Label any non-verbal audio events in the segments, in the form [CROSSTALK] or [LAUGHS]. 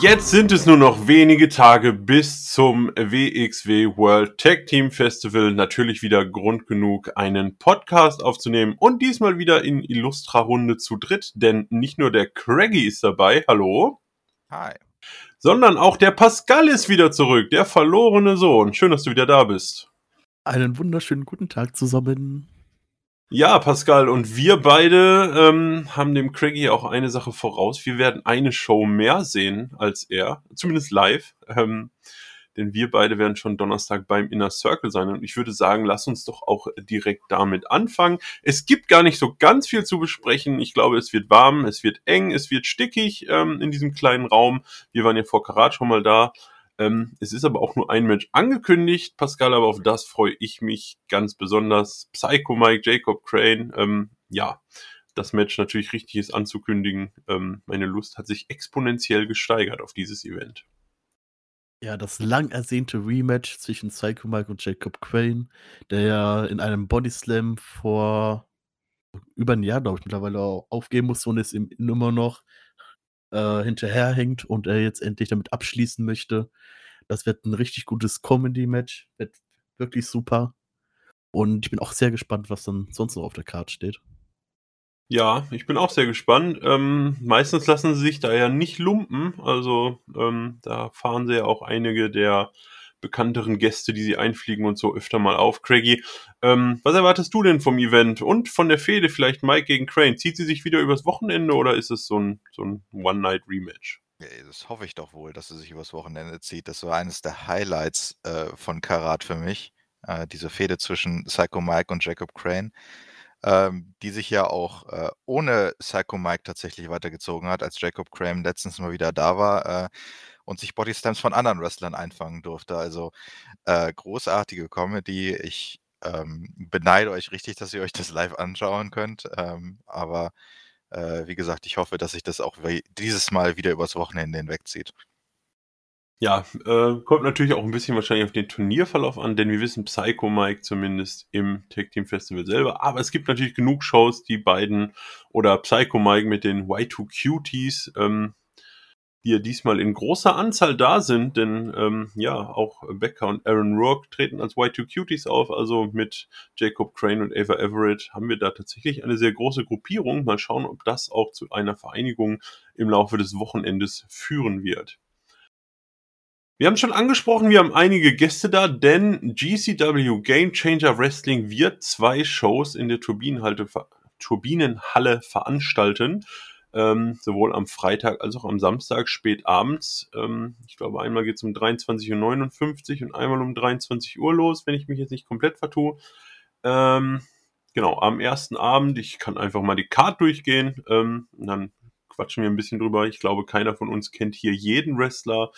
Jetzt sind es nur noch wenige Tage bis zum WXW World Tag Team Festival. Natürlich wieder Grund genug, einen Podcast aufzunehmen und diesmal wieder in Illustra Runde zu dritt, denn nicht nur der Craggy ist dabei, hallo. Hi. Sondern auch der Pascal ist wieder zurück, der verlorene Sohn. Schön, dass du wieder da bist. Einen wunderschönen guten Tag zusammen. Ja, Pascal, und wir beide ähm, haben dem Craigie auch eine Sache voraus. Wir werden eine Show mehr sehen als er, zumindest live. Ähm, denn wir beide werden schon Donnerstag beim Inner Circle sein. Und ich würde sagen, lass uns doch auch direkt damit anfangen. Es gibt gar nicht so ganz viel zu besprechen. Ich glaube, es wird warm, es wird eng, es wird stickig ähm, in diesem kleinen Raum. Wir waren ja vor Karat schon mal da. Ähm, es ist aber auch nur ein Match angekündigt, Pascal, aber auf das freue ich mich ganz besonders. Psycho Mike, Jacob Crane, ähm, ja, das Match natürlich richtig ist anzukündigen. Ähm, meine Lust hat sich exponentiell gesteigert auf dieses Event. Ja, das lang ersehnte Rematch zwischen Psycho Mike und Jacob Crane, der ja in einem Body Slam vor über ein Jahr, glaube ich, mittlerweile aufgeben musste und ihm immer noch äh, hinterherhängt und er jetzt endlich damit abschließen möchte. Das wird ein richtig gutes Comedy-Match. Wird wirklich super. Und ich bin auch sehr gespannt, was dann sonst noch auf der Karte steht. Ja, ich bin auch sehr gespannt. Ähm, meistens lassen sie sich da ja nicht lumpen. Also ähm, da fahren sie ja auch einige der bekannteren Gäste, die sie einfliegen und so öfter mal auf. Craigie, ähm, was erwartest du denn vom Event und von der Fehde vielleicht Mike gegen Crane? Zieht sie sich wieder übers Wochenende oder ist es so ein, so ein One-Night-Rematch? Das hoffe ich doch wohl, dass sie sich übers Wochenende zieht. Das war eines der Highlights äh, von Karat für mich. Äh, diese Fehde zwischen Psycho Mike und Jacob Crane, ähm, die sich ja auch äh, ohne Psycho Mike tatsächlich weitergezogen hat, als Jacob Crane letztens mal wieder da war. Äh, und sich Bodyslams von anderen Wrestlern einfangen durfte. Also äh, großartige Comedy. Ich ähm, beneide euch richtig, dass ihr euch das live anschauen könnt. Ähm, aber äh, wie gesagt, ich hoffe, dass sich das auch dieses Mal wieder übers Wochenende hinwegzieht. Ja, äh, kommt natürlich auch ein bisschen wahrscheinlich auf den Turnierverlauf an, denn wir wissen Psycho Mike zumindest im Tag Team Festival selber. Aber es gibt natürlich genug Shows, die beiden oder Psycho Mike mit den Y2 Cuties ähm, die ja diesmal in großer Anzahl da sind, denn ähm, ja, auch Becca und Aaron Rourke treten als Y2 Cuties auf, also mit Jacob Crane und Ava Everett haben wir da tatsächlich eine sehr große Gruppierung. Mal schauen, ob das auch zu einer Vereinigung im Laufe des Wochenendes führen wird. Wir haben schon angesprochen, wir haben einige Gäste da, denn GCW Game Changer Wrestling wird zwei Shows in der Turbinenhalle veranstalten ähm, sowohl am Freitag als auch am Samstag spät abends. Ähm, ich glaube, einmal geht es um 23.59 Uhr und einmal um 23 Uhr los, wenn ich mich jetzt nicht komplett vertue. Ähm, genau, am ersten Abend, ich kann einfach mal die Card durchgehen ähm, und dann quatschen wir ein bisschen drüber. Ich glaube, keiner von uns kennt hier jeden Wrestler.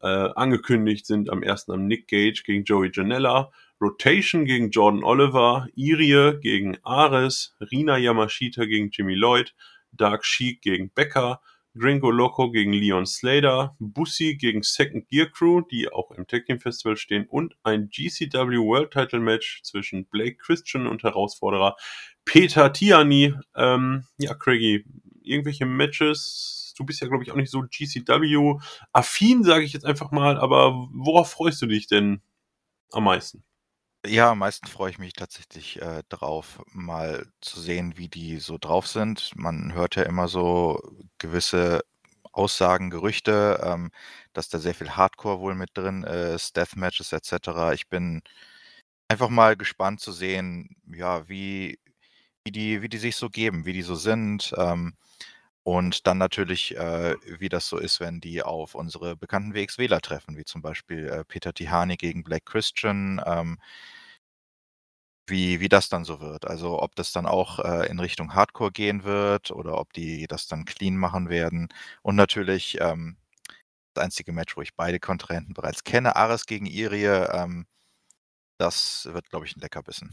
Äh, angekündigt sind am ersten am Nick Gage gegen Joey Janella, Rotation gegen Jordan Oliver, Irie gegen Ares, Rina Yamashita gegen Jimmy Lloyd, Dark Sheik gegen Becker, Gringo Loco gegen Leon Slater, Bussi gegen Second Gear Crew, die auch im Tag Team Festival stehen, und ein GCW World Title Match zwischen Blake Christian und Herausforderer Peter Tiani. Ähm, ja, Craigie, irgendwelche Matches? Du bist ja, glaube ich, auch nicht so GCW-affin, sage ich jetzt einfach mal, aber worauf freust du dich denn am meisten? Ja, am meisten freue ich mich tatsächlich, äh, drauf, mal zu sehen, wie die so drauf sind. Man hört ja immer so gewisse Aussagen, Gerüchte, ähm, dass da sehr viel Hardcore wohl mit drin ist, Deathmatches et cetera. Ich bin einfach mal gespannt zu sehen, ja, wie wie die wie die sich so geben, wie die so sind, ähm und dann natürlich, äh, wie das so ist, wenn die auf unsere bekannten WXWler treffen, wie zum Beispiel äh, Peter Tihani gegen Black Christian, ähm, wie, wie das dann so wird. Also ob das dann auch äh, in Richtung Hardcore gehen wird oder ob die das dann clean machen werden. Und natürlich ähm, das einzige Match, wo ich beide Kontrahenten bereits kenne, Ares gegen Irie, ähm, das wird, glaube ich, ein Leckerbissen.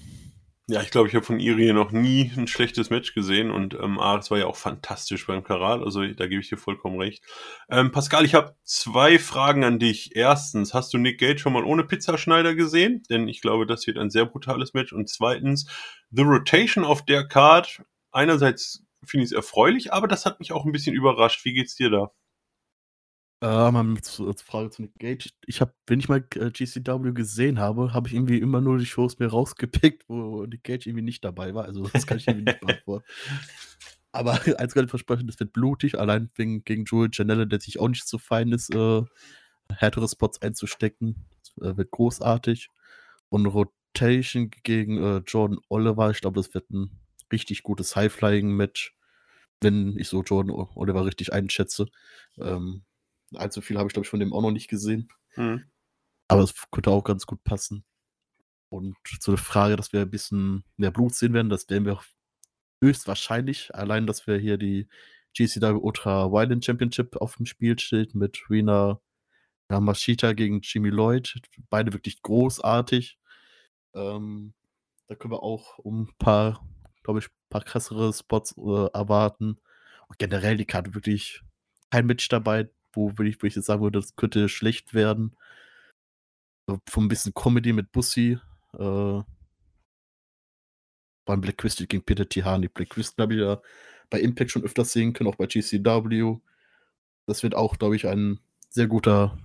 Ja, ich glaube, ich habe von Irie noch nie ein schlechtes Match gesehen und ähm, Ares war ja auch fantastisch beim Karat, also da gebe ich dir vollkommen recht. Ähm, Pascal, ich habe zwei Fragen an dich. Erstens, hast du Nick Gage schon mal ohne Pizzaschneider gesehen? Denn ich glaube, das wird ein sehr brutales Match. Und zweitens, The Rotation auf der Card. Einerseits finde ich es erfreulich, aber das hat mich auch ein bisschen überrascht. Wie geht's dir da? Äh, mal zur Frage zu Nick Gage. Ich habe wenn ich mal, äh, GCW gesehen habe, habe ich irgendwie immer nur die Shows mir rausgepickt, wo Nick Gage irgendwie nicht dabei war. Also, das kann ich irgendwie nicht beantworten. [LAUGHS] Aber [LAUGHS] eins kann ich versprechen, das wird blutig, allein wegen gegen Joel Janela, der sich auch nicht so fein ist, äh, härtere Spots einzustecken. Das, äh, wird großartig. Und Rotation gegen, äh, Jordan Oliver, ich glaube, das wird ein richtig gutes High-Flying-Match, wenn ich so Jordan Oliver richtig einschätze. Ähm, allzu viel habe ich, glaube ich, von dem auch noch nicht gesehen. Mhm. Aber es könnte auch ganz gut passen. Und zu der Frage, dass wir ein bisschen mehr Blut sehen werden, das werden wir auch höchstwahrscheinlich. Allein, dass wir hier die GCW Ultra Violent Championship auf dem Spiel steht mit Rina Yamashita gegen Jimmy Lloyd. Beide wirklich großartig. Ähm, da können wir auch um ein paar, glaube ich, ein paar krassere Spots äh, erwarten. Und generell die Karte wirklich kein Match dabei, wo würde ich, wo ich jetzt sagen würde, das könnte schlecht werden. So, von ein bisschen Comedy mit Bussi. Äh, beim Black Crystal gegen Peter Tihani. Black Crystal habe ich ja bei Impact schon öfters sehen können, auch bei GCW. Das wird auch, glaube ich, ein sehr guter,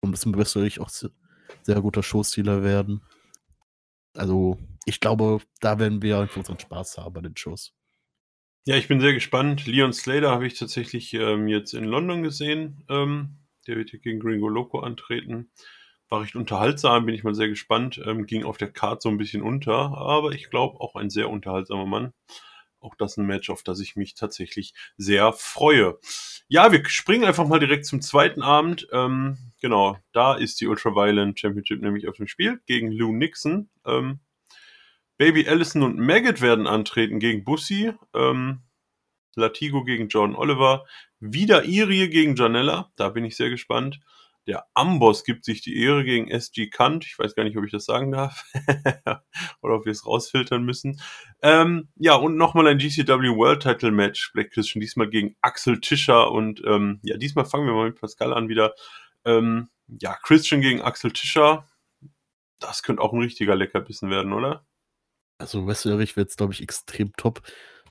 um das im Wrestlerich auch sehr guter Showstealer werden. Also, ich glaube, da werden wir einfach unseren Spaß haben bei den Shows. Ja, ich bin sehr gespannt. Leon Slater habe ich tatsächlich ähm, jetzt in London gesehen. Ähm, der wird hier gegen Gringo Loco antreten. War recht unterhaltsam, bin ich mal sehr gespannt. Ähm, ging auf der Karte so ein bisschen unter, aber ich glaube auch ein sehr unterhaltsamer Mann. Auch das ein Match, auf das ich mich tatsächlich sehr freue. Ja, wir springen einfach mal direkt zum zweiten Abend. Ähm, genau, da ist die Ultraviolent Championship nämlich auf dem Spiel gegen Lou Nixon. Ähm, Baby Allison und Maggot werden antreten gegen Bussi. Ähm, Latigo gegen Jordan Oliver. Wieder Irie gegen Janella. Da bin ich sehr gespannt. Der Amboss gibt sich die Ehre gegen SG Kant. Ich weiß gar nicht, ob ich das sagen darf. [LAUGHS] Oder ob wir es rausfiltern müssen. Ähm, ja, und nochmal ein GCW World Title Match. Black Christian diesmal gegen Axel Tischer. Und ähm, ja, diesmal fangen wir mal mit Pascal an wieder. Ähm, ja, Christian gegen Axel Tischer. Das könnte auch ein richtiger Leckerbissen werden, oder? Also, wrestlerisch wird es, glaube ich, extrem top.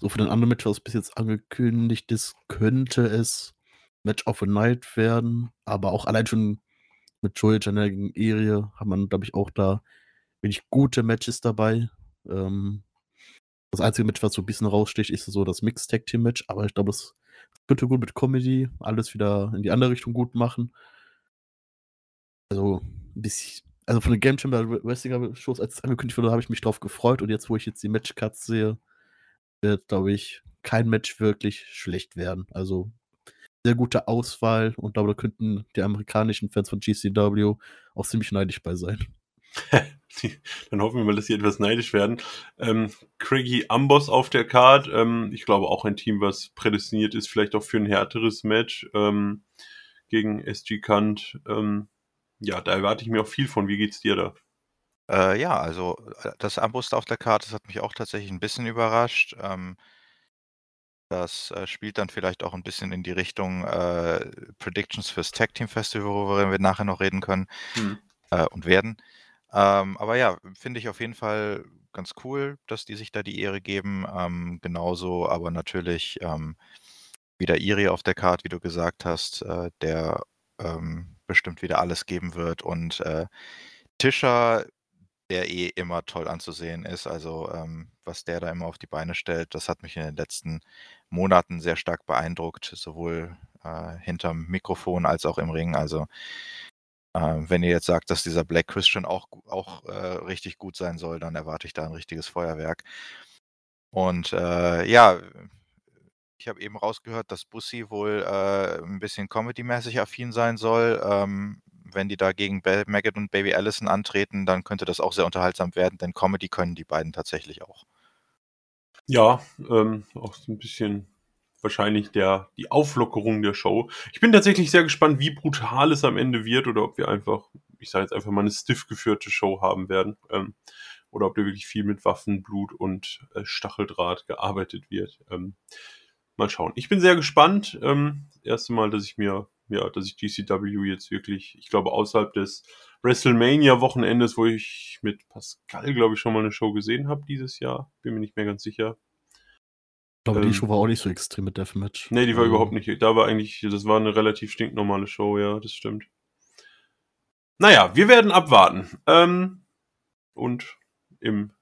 So für den anderen Match, was bis jetzt angekündigt ist, könnte es Match of the Night werden, aber auch allein schon mit Joey Janelle gegen Erie hat man, glaube ich, auch da wenig gute Matches dabei. Ähm, das einzige Match, was so ein bisschen raussticht, ist so das Mixed Tag Team Match, aber ich glaube, es könnte gut mit Comedy alles wieder in die andere Richtung gut machen. Also, bisschen, also von den Game Chamber Wrestling Shows, als es angekündigt wurde, habe ich mich drauf gefreut und jetzt, wo ich jetzt die Matchcuts sehe, wird, glaube ich, kein Match wirklich schlecht werden. Also sehr gute Auswahl und da könnten die amerikanischen Fans von GCW auch ziemlich neidisch bei sein. [LAUGHS] Dann hoffen wir mal, dass sie etwas neidisch werden. Ähm, Craigie Amboss auf der Card. Ähm, ich glaube auch ein Team, was prädestiniert ist, vielleicht auch für ein härteres Match ähm, gegen SG Kant. Ähm, ja, da erwarte ich mir auch viel von. Wie geht's dir da? Äh, ja, also äh, das Amboss auf der Karte, das hat mich auch tatsächlich ein bisschen überrascht. Ähm, das äh, spielt dann vielleicht auch ein bisschen in die Richtung äh, Predictions fürs Tag Team Festival, worüber wir nachher noch reden können Hm. äh, und werden. Ähm, aber ja, finde ich auf jeden Fall ganz cool, dass die sich da die Ehre geben. Ähm, genauso aber natürlich ähm, wieder Iri auf der Karte, wie du gesagt hast, äh, der ähm, bestimmt wieder alles geben wird. Und äh, Tischer, der eh immer toll anzusehen ist. Also ähm, was der da immer auf die Beine stellt, das hat mich in den letzten Monaten sehr stark beeindruckt, sowohl äh, hinterm Mikrofon als auch im Ring. Also äh, wenn ihr jetzt sagt, dass dieser Black Christian auch, auch äh, richtig gut sein soll, dann erwarte ich da ein richtiges Feuerwerk. Und äh, ja, ich habe eben rausgehört, dass Bussi wohl äh, ein bisschen comedy-mäßig affin sein soll. Ähm, wenn die da gegen Maggot und Baby Allison antreten, dann könnte das auch sehr unterhaltsam werden, denn Comedy können die beiden tatsächlich auch. Ja, ähm, auch so ein bisschen wahrscheinlich der, die Auflockerung der Show. Ich bin tatsächlich sehr gespannt, wie brutal es am Ende wird oder ob wir einfach, ich sage jetzt einfach mal, eine stiff geführte Show haben werden. Ähm, oder ob da wirklich viel mit Waffen, Blut und äh, Stacheldraht gearbeitet wird. Ähm, mal schauen. Ich bin sehr gespannt. Ähm, das erste Mal, dass ich mir, ja, dass ich GCW jetzt wirklich, ich glaube, außerhalb des WrestleMania-Wochenendes, wo ich mit Pascal, glaube ich, schon mal eine Show gesehen habe dieses Jahr. Bin mir nicht mehr ganz sicher. glaube, die Ähm, Show war auch nicht so extrem mit Deathmatch. Nee, die war Ähm, überhaupt nicht. Da war eigentlich, das war eine relativ stinknormale Show, ja, das stimmt. Naja, wir werden abwarten. Ähm, und im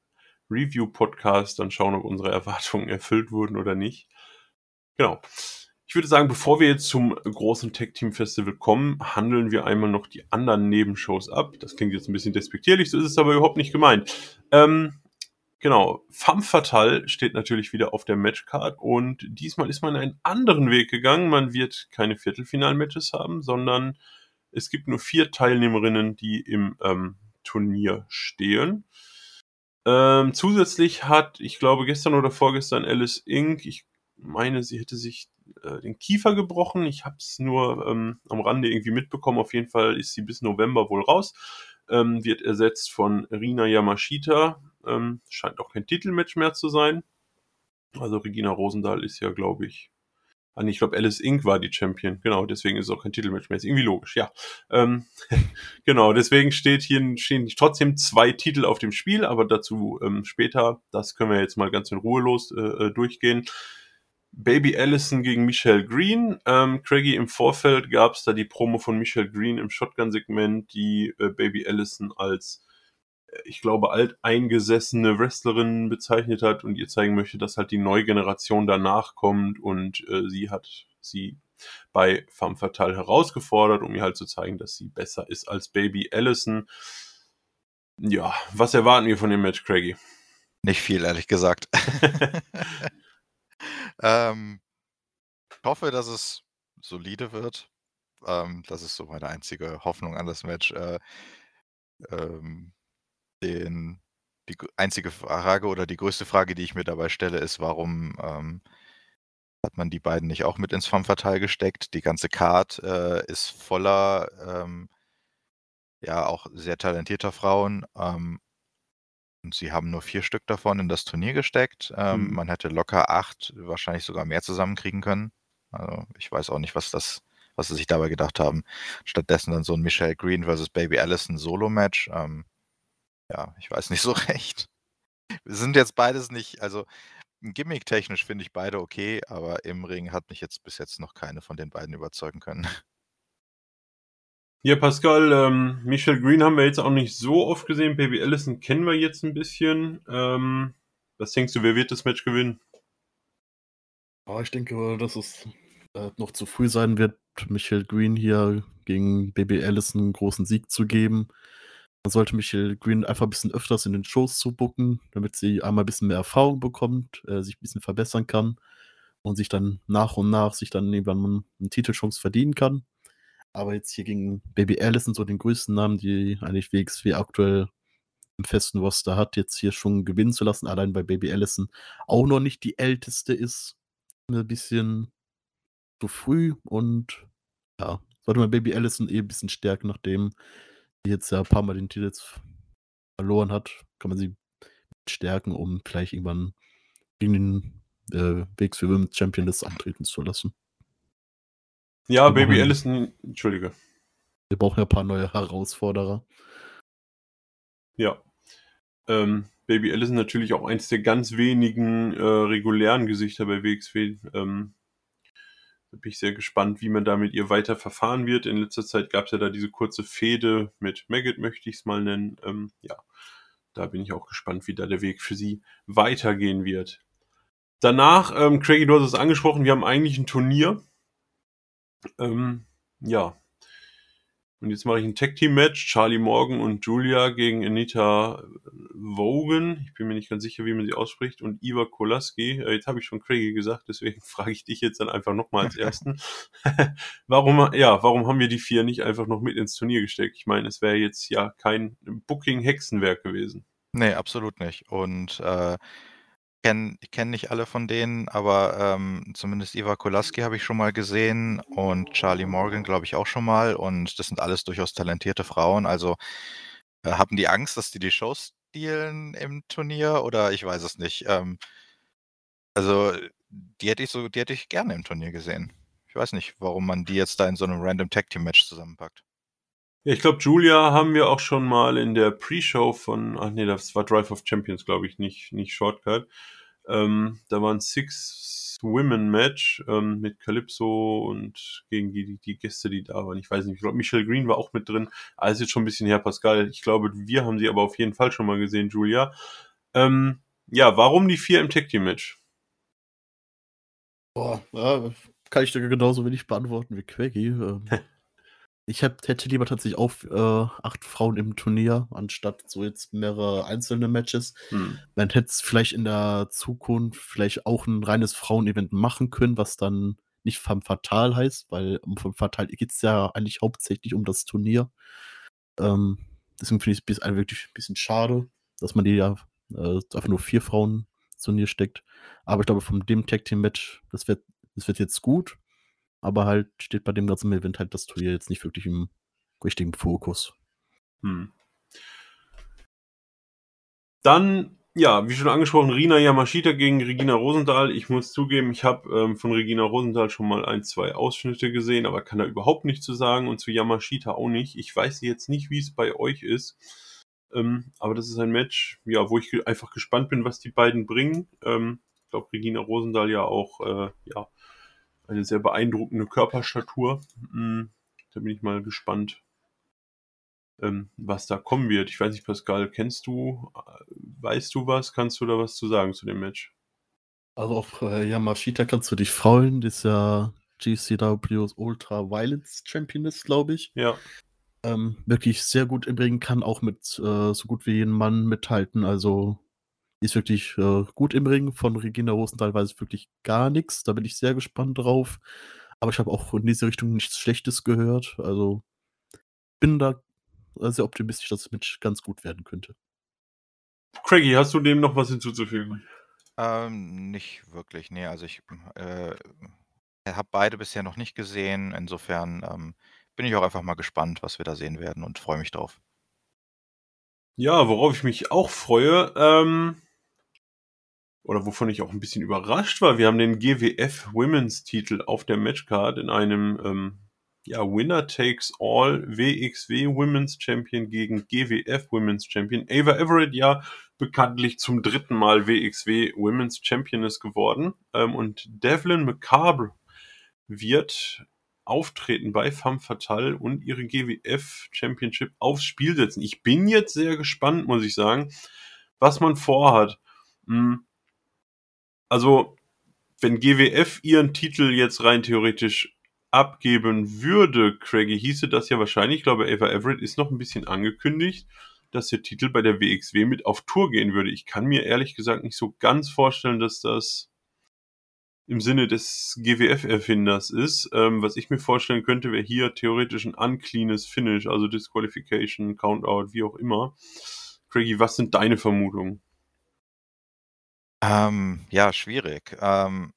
Review-Podcast dann schauen, ob unsere Erwartungen erfüllt wurden oder nicht. Genau. Ich würde sagen, bevor wir jetzt zum großen Tech-Team-Festival kommen, handeln wir einmal noch die anderen Nebenshows ab. Das klingt jetzt ein bisschen despektierlich, so ist es aber überhaupt nicht gemeint. Ähm, genau, Femme Fatale steht natürlich wieder auf der Matchcard und diesmal ist man einen anderen Weg gegangen. Man wird keine Viertelfinal-Matches haben, sondern es gibt nur vier Teilnehmerinnen, die im ähm, Turnier stehen. Ähm, zusätzlich hat, ich glaube, gestern oder vorgestern Alice Inc., ich meine, sie hätte sich äh, den Kiefer gebrochen. Ich habe es nur ähm, am Rande irgendwie mitbekommen. Auf jeden Fall ist sie bis November wohl raus. Ähm, wird ersetzt von Rina Yamashita. Ähm, scheint auch kein Titelmatch mehr zu sein. Also Regina Rosendahl ist ja, glaube ich, Ah, ich glaube, Alice Inc. war die Champion. Genau, deswegen ist es auch kein Titelmatch mehr. Ist irgendwie logisch, ja. Ähm, [LAUGHS] genau, deswegen steht hier, stehen trotzdem zwei Titel auf dem Spiel, aber dazu ähm, später. Das können wir jetzt mal ganz in Ruhe los äh, äh, durchgehen. Baby Allison gegen Michelle Green. Ähm, Craigie, im Vorfeld gab es da die Promo von Michelle Green im Shotgun-Segment, die äh, Baby Allison als ich glaube, alteingesessene Wrestlerin bezeichnet hat und ihr zeigen möchte, dass halt die neue Generation danach kommt und äh, sie hat sie bei Femme Fatale herausgefordert, um ihr halt zu zeigen, dass sie besser ist als Baby Allison. Ja, was erwarten wir von dem Match, Craigie? Nicht viel, ehrlich gesagt. [LAUGHS] [LAUGHS] ähm, ich hoffe, dass es solide wird. Ähm, das ist so meine einzige Hoffnung an das Match. Äh, ähm, den, die einzige Frage oder die größte Frage, die ich mir dabei stelle, ist, warum ähm, hat man die beiden nicht auch mit ins Femme Fatale gesteckt? Die ganze Card äh, ist voller, ähm, ja, auch sehr talentierter Frauen. Und sie haben nur vier Stück davon in das Turnier gesteckt. Ähm, Mhm. Man hätte locker acht, wahrscheinlich sogar mehr zusammenkriegen können. Also ich weiß auch nicht, was das, was sie sich dabei gedacht haben. Stattdessen dann so ein Michelle Green versus Baby Allison Solo-Match. Ähm, ja, ich weiß nicht [LAUGHS] so recht. Wir sind jetzt beides nicht, also gimmick-technisch finde ich beide okay, aber im Ring hat mich jetzt bis jetzt noch keine von den beiden überzeugen können. Ja, Pascal, ähm, Michelle Green haben wir jetzt auch nicht so oft gesehen. Baby Allison kennen wir jetzt ein bisschen. Ähm, was denkst du, wer wird das Match gewinnen? Ja, ich denke, dass es äh, noch zu früh sein wird, Michelle Green hier gegen Baby Allison einen großen Sieg zu geben. Man sollte Michelle Green einfach ein bisschen öfters in den Shows zu bucken, damit sie einmal ein bisschen mehr Erfahrung bekommt, äh, sich ein bisschen verbessern kann und sich dann nach und nach sich dann irgendwann eine Titelchance verdienen kann. Aber jetzt hier gegen Baby Allison, so den größten Namen, die eigentlich WXW aktuell im festen Roster hat, jetzt hier schon gewinnen zu lassen, allein bei Baby Allison auch noch nicht die älteste ist, ein bisschen zu früh und ja, sollte man Baby Allison eh ein bisschen stärken, nachdem sie jetzt ja ein paar Mal den Titel verloren hat, kann man sie stärken, um vielleicht irgendwann gegen den äh, WXW Women's Champion das antreten zu lassen. Ja, Wir Baby Allison, Entschuldige. Wir brauchen ja ein paar neue Herausforderer. Ja. Ähm, Baby Allison natürlich auch eins der ganz wenigen äh, regulären Gesichter bei WXW. Ähm, da bin ich sehr gespannt, wie man da mit ihr weiter verfahren wird. In letzter Zeit gab es ja da diese kurze Fehde mit Maggot, möchte ich es mal nennen. Ähm, ja, da bin ich auch gespannt, wie da der Weg für sie weitergehen wird. Danach, ähm, Craigie, du hast es angesprochen, wir haben eigentlich ein Turnier. Ähm, ja, und jetzt mache ich ein Tag-Team-Match. Charlie Morgan und Julia gegen Anita Vogan. Ich bin mir nicht ganz sicher, wie man sie ausspricht. Und Iva Kolaski. Äh, jetzt habe ich schon Craigie gesagt, deswegen [LAUGHS] frage ich dich jetzt dann einfach nochmal als Ersten. [LAUGHS] warum, ja, warum haben wir die vier nicht einfach noch mit ins Turnier gesteckt? Ich meine, es wäre jetzt ja kein Booking-Hexenwerk gewesen. Nee, absolut nicht. Und äh, kenn, ich kenne nicht alle von denen, aber ähm, zumindest Eva Kolaski habe ich schon mal gesehen und Charlie Morgan glaube ich auch schon mal. Und das sind alles durchaus talentierte Frauen. Also äh, haben die Angst, dass die die Shows stealen im Turnier oder ich weiß es nicht. Ähm, also die hätte ich so, die hätte ich gerne im Turnier gesehen. Ich weiß nicht, warum man die jetzt da in so einem random Tag Team Match zusammenpackt. Ja, ich glaube, Julia haben wir auch schon mal in der Pre-Show von, ach nee, das war Drive of Champions, glaube ich, nicht, nicht Shortcut. Ähm, da war ein Six-Women-Match ähm, mit Calypso und gegen die, die, Gäste, die da waren. Ich weiß nicht, ich glaube, Michelle Green war auch mit drin. Alles jetzt schon ein bisschen her, Pascal. Ich glaube, wir haben sie aber auf jeden Fall schon mal gesehen, Julia. Ähm, ja, warum die vier im Tag Team Match? Boah, ja, kann ich dir genauso wenig beantworten wie Quaggy. [LAUGHS] Ich hab, hätte lieber tatsächlich auch äh, acht Frauen im Turnier, anstatt so jetzt mehrere einzelne Matches. Hm. Man hätte es vielleicht in der Zukunft vielleicht auch ein reines Frauenevent machen können, was dann nicht vom Fatal heißt, weil vom Fatal geht es ja eigentlich hauptsächlich um das Turnier. Ähm, deswegen finde ich es wirklich ein bisschen schade, dass man die ja äh, einfach nur vier Frauen Turnier steckt. Aber ich glaube, von dem Tag Team Match, das wird, das wird jetzt gut. Aber halt steht bei dem ganzen Event halt das Turnier jetzt nicht wirklich im richtigen Fokus. Hm. Dann, ja, wie schon angesprochen, Rina Yamashita gegen Regina Rosenthal. Ich muss zugeben, ich habe ähm, von Regina Rosenthal schon mal ein, zwei Ausschnitte gesehen, aber kann da überhaupt nichts zu sagen und zu Yamashita auch nicht. Ich weiß jetzt nicht, wie es bei euch ist. Ähm, aber das ist ein Match, ja, wo ich einfach gespannt bin, was die beiden bringen. Ähm, ich glaube, Regina Rosendahl ja auch, äh, ja, eine sehr beeindruckende Körperstatur. Mhm, da bin ich mal gespannt, ähm, was da kommen wird. Ich weiß nicht, Pascal, kennst du, äh, weißt du was? Kannst du da was zu sagen zu dem Match? Also auf äh, Yamashita kannst du dich freuen, das ist ja GCW's Ultra Violence Champion ist, glaube ich. Ja ähm, wirklich sehr gut im Ring, kann auch mit äh, so gut wie jedem Mann mithalten. Also ist wirklich äh, gut im Ring. Von Regina Rosenthal weiß ich wirklich gar nichts. Da bin ich sehr gespannt drauf. Aber ich habe auch in diese Richtung nichts Schlechtes gehört. Also bin da sehr optimistisch, dass es mit ganz gut werden könnte. Craigie, hast du dem noch was hinzuzufügen? Ähm, nicht wirklich, nee. Also ich äh, habe beide bisher noch nicht gesehen. Insofern ähm, bin ich auch einfach mal gespannt, was wir da sehen werden und freue mich drauf. Ja, worauf ich mich auch freue, ähm, oder wovon ich auch ein bisschen überrascht war, wir haben den GWF Women's Titel auf der Matchcard in einem ähm, ja, Winner Takes All WXW Women's Champion gegen GWF Women's Champion. Ava Everett ja bekanntlich zum dritten Mal WXW Women's Championess geworden. Ähm, und Devlin McCarbre wird Auftreten bei Femme Fatale und ihre GWF Championship aufs Spiel setzen. Ich bin jetzt sehr gespannt, muss ich sagen, was man vorhat. Hm. Also, wenn GWF ihren Titel jetzt rein theoretisch abgeben würde, Craigie, hieße das ja wahrscheinlich, ich glaube, Ava Everett ist noch ein bisschen angekündigt, dass der Titel bei der WXW mit auf Tour gehen würde. Ich kann mir ehrlich gesagt nicht so ganz vorstellen, dass das im Sinne des GWF-Erfinders ist. Ähm, was ich mir vorstellen könnte, wäre hier theoretisch ein uncleanes Finish, also Disqualification, Countout, wie auch immer. Craigie, was sind deine Vermutungen? Ähm, ja, schwierig. Ähm,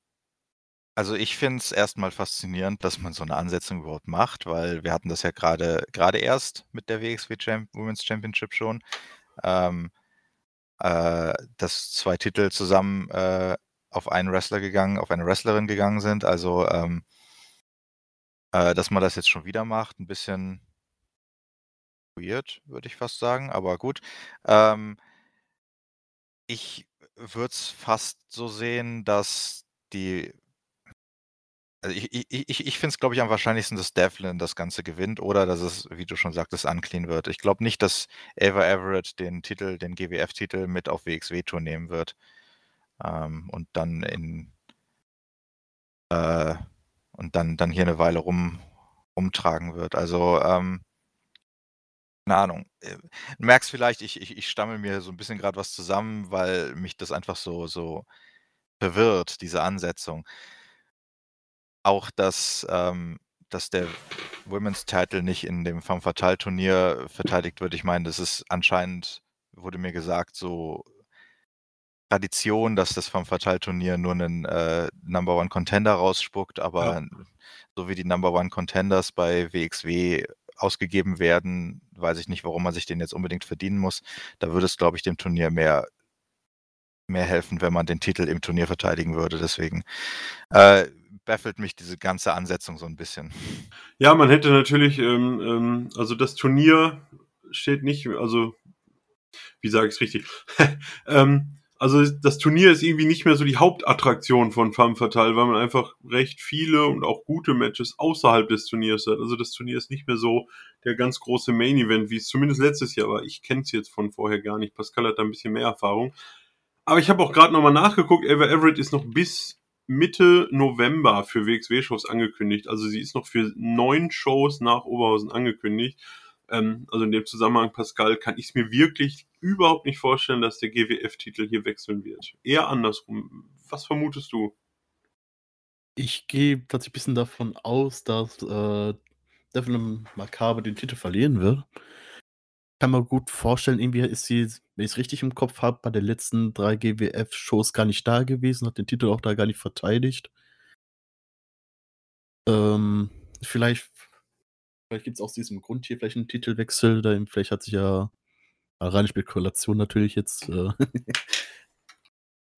also ich finde es erstmal faszinierend, dass man so eine Ansetzung überhaupt macht, weil wir hatten das ja gerade gerade erst mit der WXW Champ Women's Championship schon, ähm, äh, dass zwei Titel zusammen äh, auf einen Wrestler gegangen, auf eine Wrestlerin gegangen sind. Also, ähm, äh, dass man das jetzt schon wieder macht, ein bisschen weird, würde ich fast sagen, aber gut. Ähm ich würde es fast so sehen, dass die also ich ich ich finde es, glaube ich, am wahrscheinlichsten, dass Devlin das Ganze gewinnt oder dass es, wie du schon sagtest, unclean wird. Ich glaube nicht, dass Ava Everett den Titel den GWF-Titel mit auf WXW-Tour nehmen wird ähm, und dann in äh, und dann, dann hier eine Weile rum, rumtragen wird. Also, ähm, keine Ahnung. Äh, du merkst vielleicht, ich, ich, ich stammel mir so ein bisschen gerade was zusammen, weil mich das einfach so, so verwirrt, diese Ansetzung. Auch, dass, ähm, dass der Women's Title nicht in dem Femme Fatale Turnier verteidigt wird. Ich meine, das ist anscheinend, wurde mir gesagt, so Tradition, dass das vom Fatal-Turnier nur einen äh, Number One Contender rausspuckt, aber ja. so wie die Number One Contenders bei WXW ausgegeben werden, weiß ich nicht, warum man sich den jetzt unbedingt verdienen muss. Da würde es, glaube ich, dem Turnier mehr, mehr helfen, wenn man den Titel im Turnier verteidigen würde. Deswegen äh, baffelt mich diese ganze Ansetzung so ein bisschen. Ja, man hätte natürlich, ähm, ähm, also das Turnier steht nicht, also wie sage ich es richtig? [LAUGHS] ähm, also das Turnier ist irgendwie nicht mehr so die Hauptattraktion von Femme Fatale, weil man einfach recht viele und auch gute Matches außerhalb des Turniers hat. Also das Turnier ist nicht mehr so der ganz große Main Event, wie es zumindest letztes Jahr war. Ich kenne es jetzt von vorher gar nicht. Pascal hat da ein bisschen mehr Erfahrung. Aber ich habe auch gerade nochmal nachgeguckt. Eva Everett ist noch bis Mitte November für WXW-Shows angekündigt. Also sie ist noch für neun Shows nach Oberhausen angekündigt. Ähm, also in dem Zusammenhang, Pascal, kann ich es mir wirklich überhaupt nicht vorstellen, dass der GWF-Titel hier wechseln wird. Eher andersrum. Was vermutest du? Ich gehe tatsächlich ein bisschen davon aus, dass äh, Devlin Macabre den Titel verlieren wird. Kann man gut vorstellen, irgendwie ist sie, wenn ich es richtig im Kopf habe, bei den letzten drei GWF-Shows gar nicht da gewesen, hat den Titel auch da gar nicht verteidigt. Ähm, vielleicht Vielleicht gibt es aus diesem Grund hier vielleicht einen Titelwechsel. Da vielleicht hat sich ja reine Spekulation natürlich jetzt. Äh,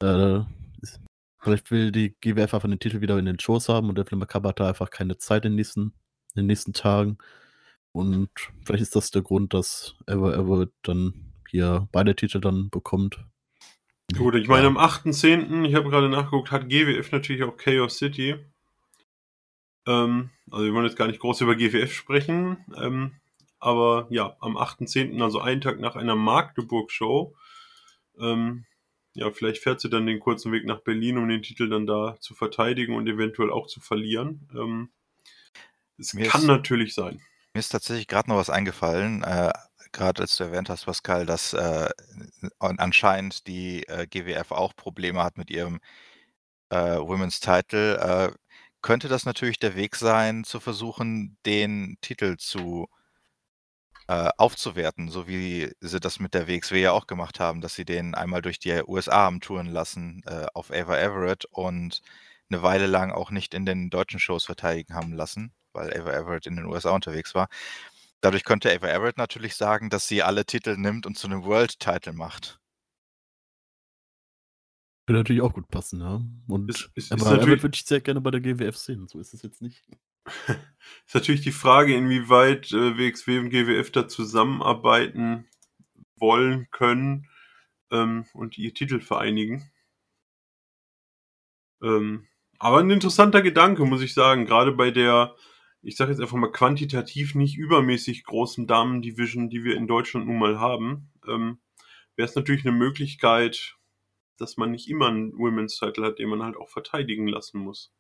[LAUGHS] äh, vielleicht will die GWF einfach den Titel wieder in den Shows haben und der hat da einfach keine Zeit in den, nächsten, in den nächsten Tagen. Und vielleicht ist das der Grund, dass Ever Ever dann hier beide Titel dann bekommt. Gut, ich meine, am 8.10., ich habe gerade nachgeguckt, hat GWF natürlich auch Chaos City. Ähm, also wir wollen jetzt gar nicht groß über GWF sprechen, ähm, aber ja, am 8.10., also einen Tag nach einer Magdeburg-Show, ähm, ja, vielleicht fährt sie dann den kurzen Weg nach Berlin, um den Titel dann da zu verteidigen und eventuell auch zu verlieren. Ähm, es mir kann ist, natürlich sein. Mir ist tatsächlich gerade noch was eingefallen, äh, gerade als du erwähnt hast, Pascal, dass äh, anscheinend die äh, GWF auch Probleme hat mit ihrem äh, Women's Title. Könnte das natürlich der Weg sein, zu versuchen, den Titel zu äh, aufzuwerten, so wie sie das mit der WXW ja auch gemacht haben, dass sie den einmal durch die USA haben touren lassen äh, auf Ava Everett und eine Weile lang auch nicht in den deutschen Shows verteidigen haben lassen, weil Ava Everett in den USA unterwegs war. Dadurch könnte Ava Everett natürlich sagen, dass sie alle Titel nimmt und zu einem World-Title macht. Würde natürlich auch gut passen, ja. Und ist, ist, aber ist würde ich sehr gerne bei der GWF sehen, so ist es jetzt nicht. [LAUGHS] ist natürlich die Frage, inwieweit äh, WXW und GWF da zusammenarbeiten wollen können ähm, und ihr Titel vereinigen. Ähm, aber ein interessanter Gedanke, muss ich sagen, gerade bei der, ich sage jetzt einfach mal quantitativ nicht übermäßig großen Damen-Division, die wir in Deutschland nun mal haben, ähm, wäre es natürlich eine Möglichkeit, dass man nicht immer einen Women's Title hat, den man halt auch verteidigen lassen muss.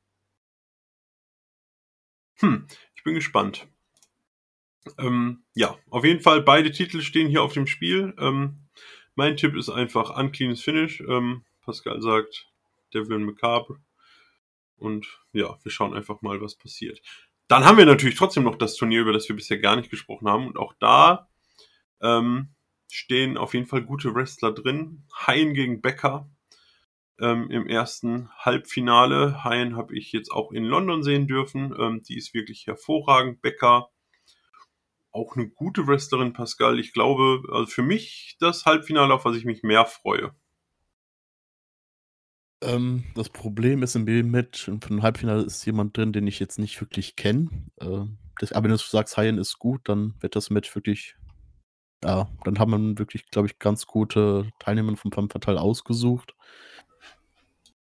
Hm, ich bin gespannt. Ähm, ja, auf jeden Fall, beide Titel stehen hier auf dem Spiel. Ähm, mein Tipp ist einfach Uncleanes Finish. Ähm, Pascal sagt Devlin Macabre. Und ja, wir schauen einfach mal, was passiert. Dann haben wir natürlich trotzdem noch das Turnier, über das wir bisher gar nicht gesprochen haben. Und auch da ähm, stehen auf jeden Fall gute Wrestler drin. Hein gegen Becker ähm, im ersten Halbfinale. Hein habe ich jetzt auch in London sehen dürfen. Ähm, die ist wirklich hervorragend. Becker, auch eine gute Wrestlerin, Pascal. Ich glaube, also für mich das Halbfinale, auf was ich mich mehr freue. Ähm, das Problem ist im B-Match, ein Halbfinale ist jemand drin, den ich jetzt nicht wirklich kenne. Äh, aber wenn du sagst, Haien ist gut, dann wird das Match wirklich ja, dann haben wir wirklich, glaube ich, ganz gute Teilnehmer vom Femme ausgesucht.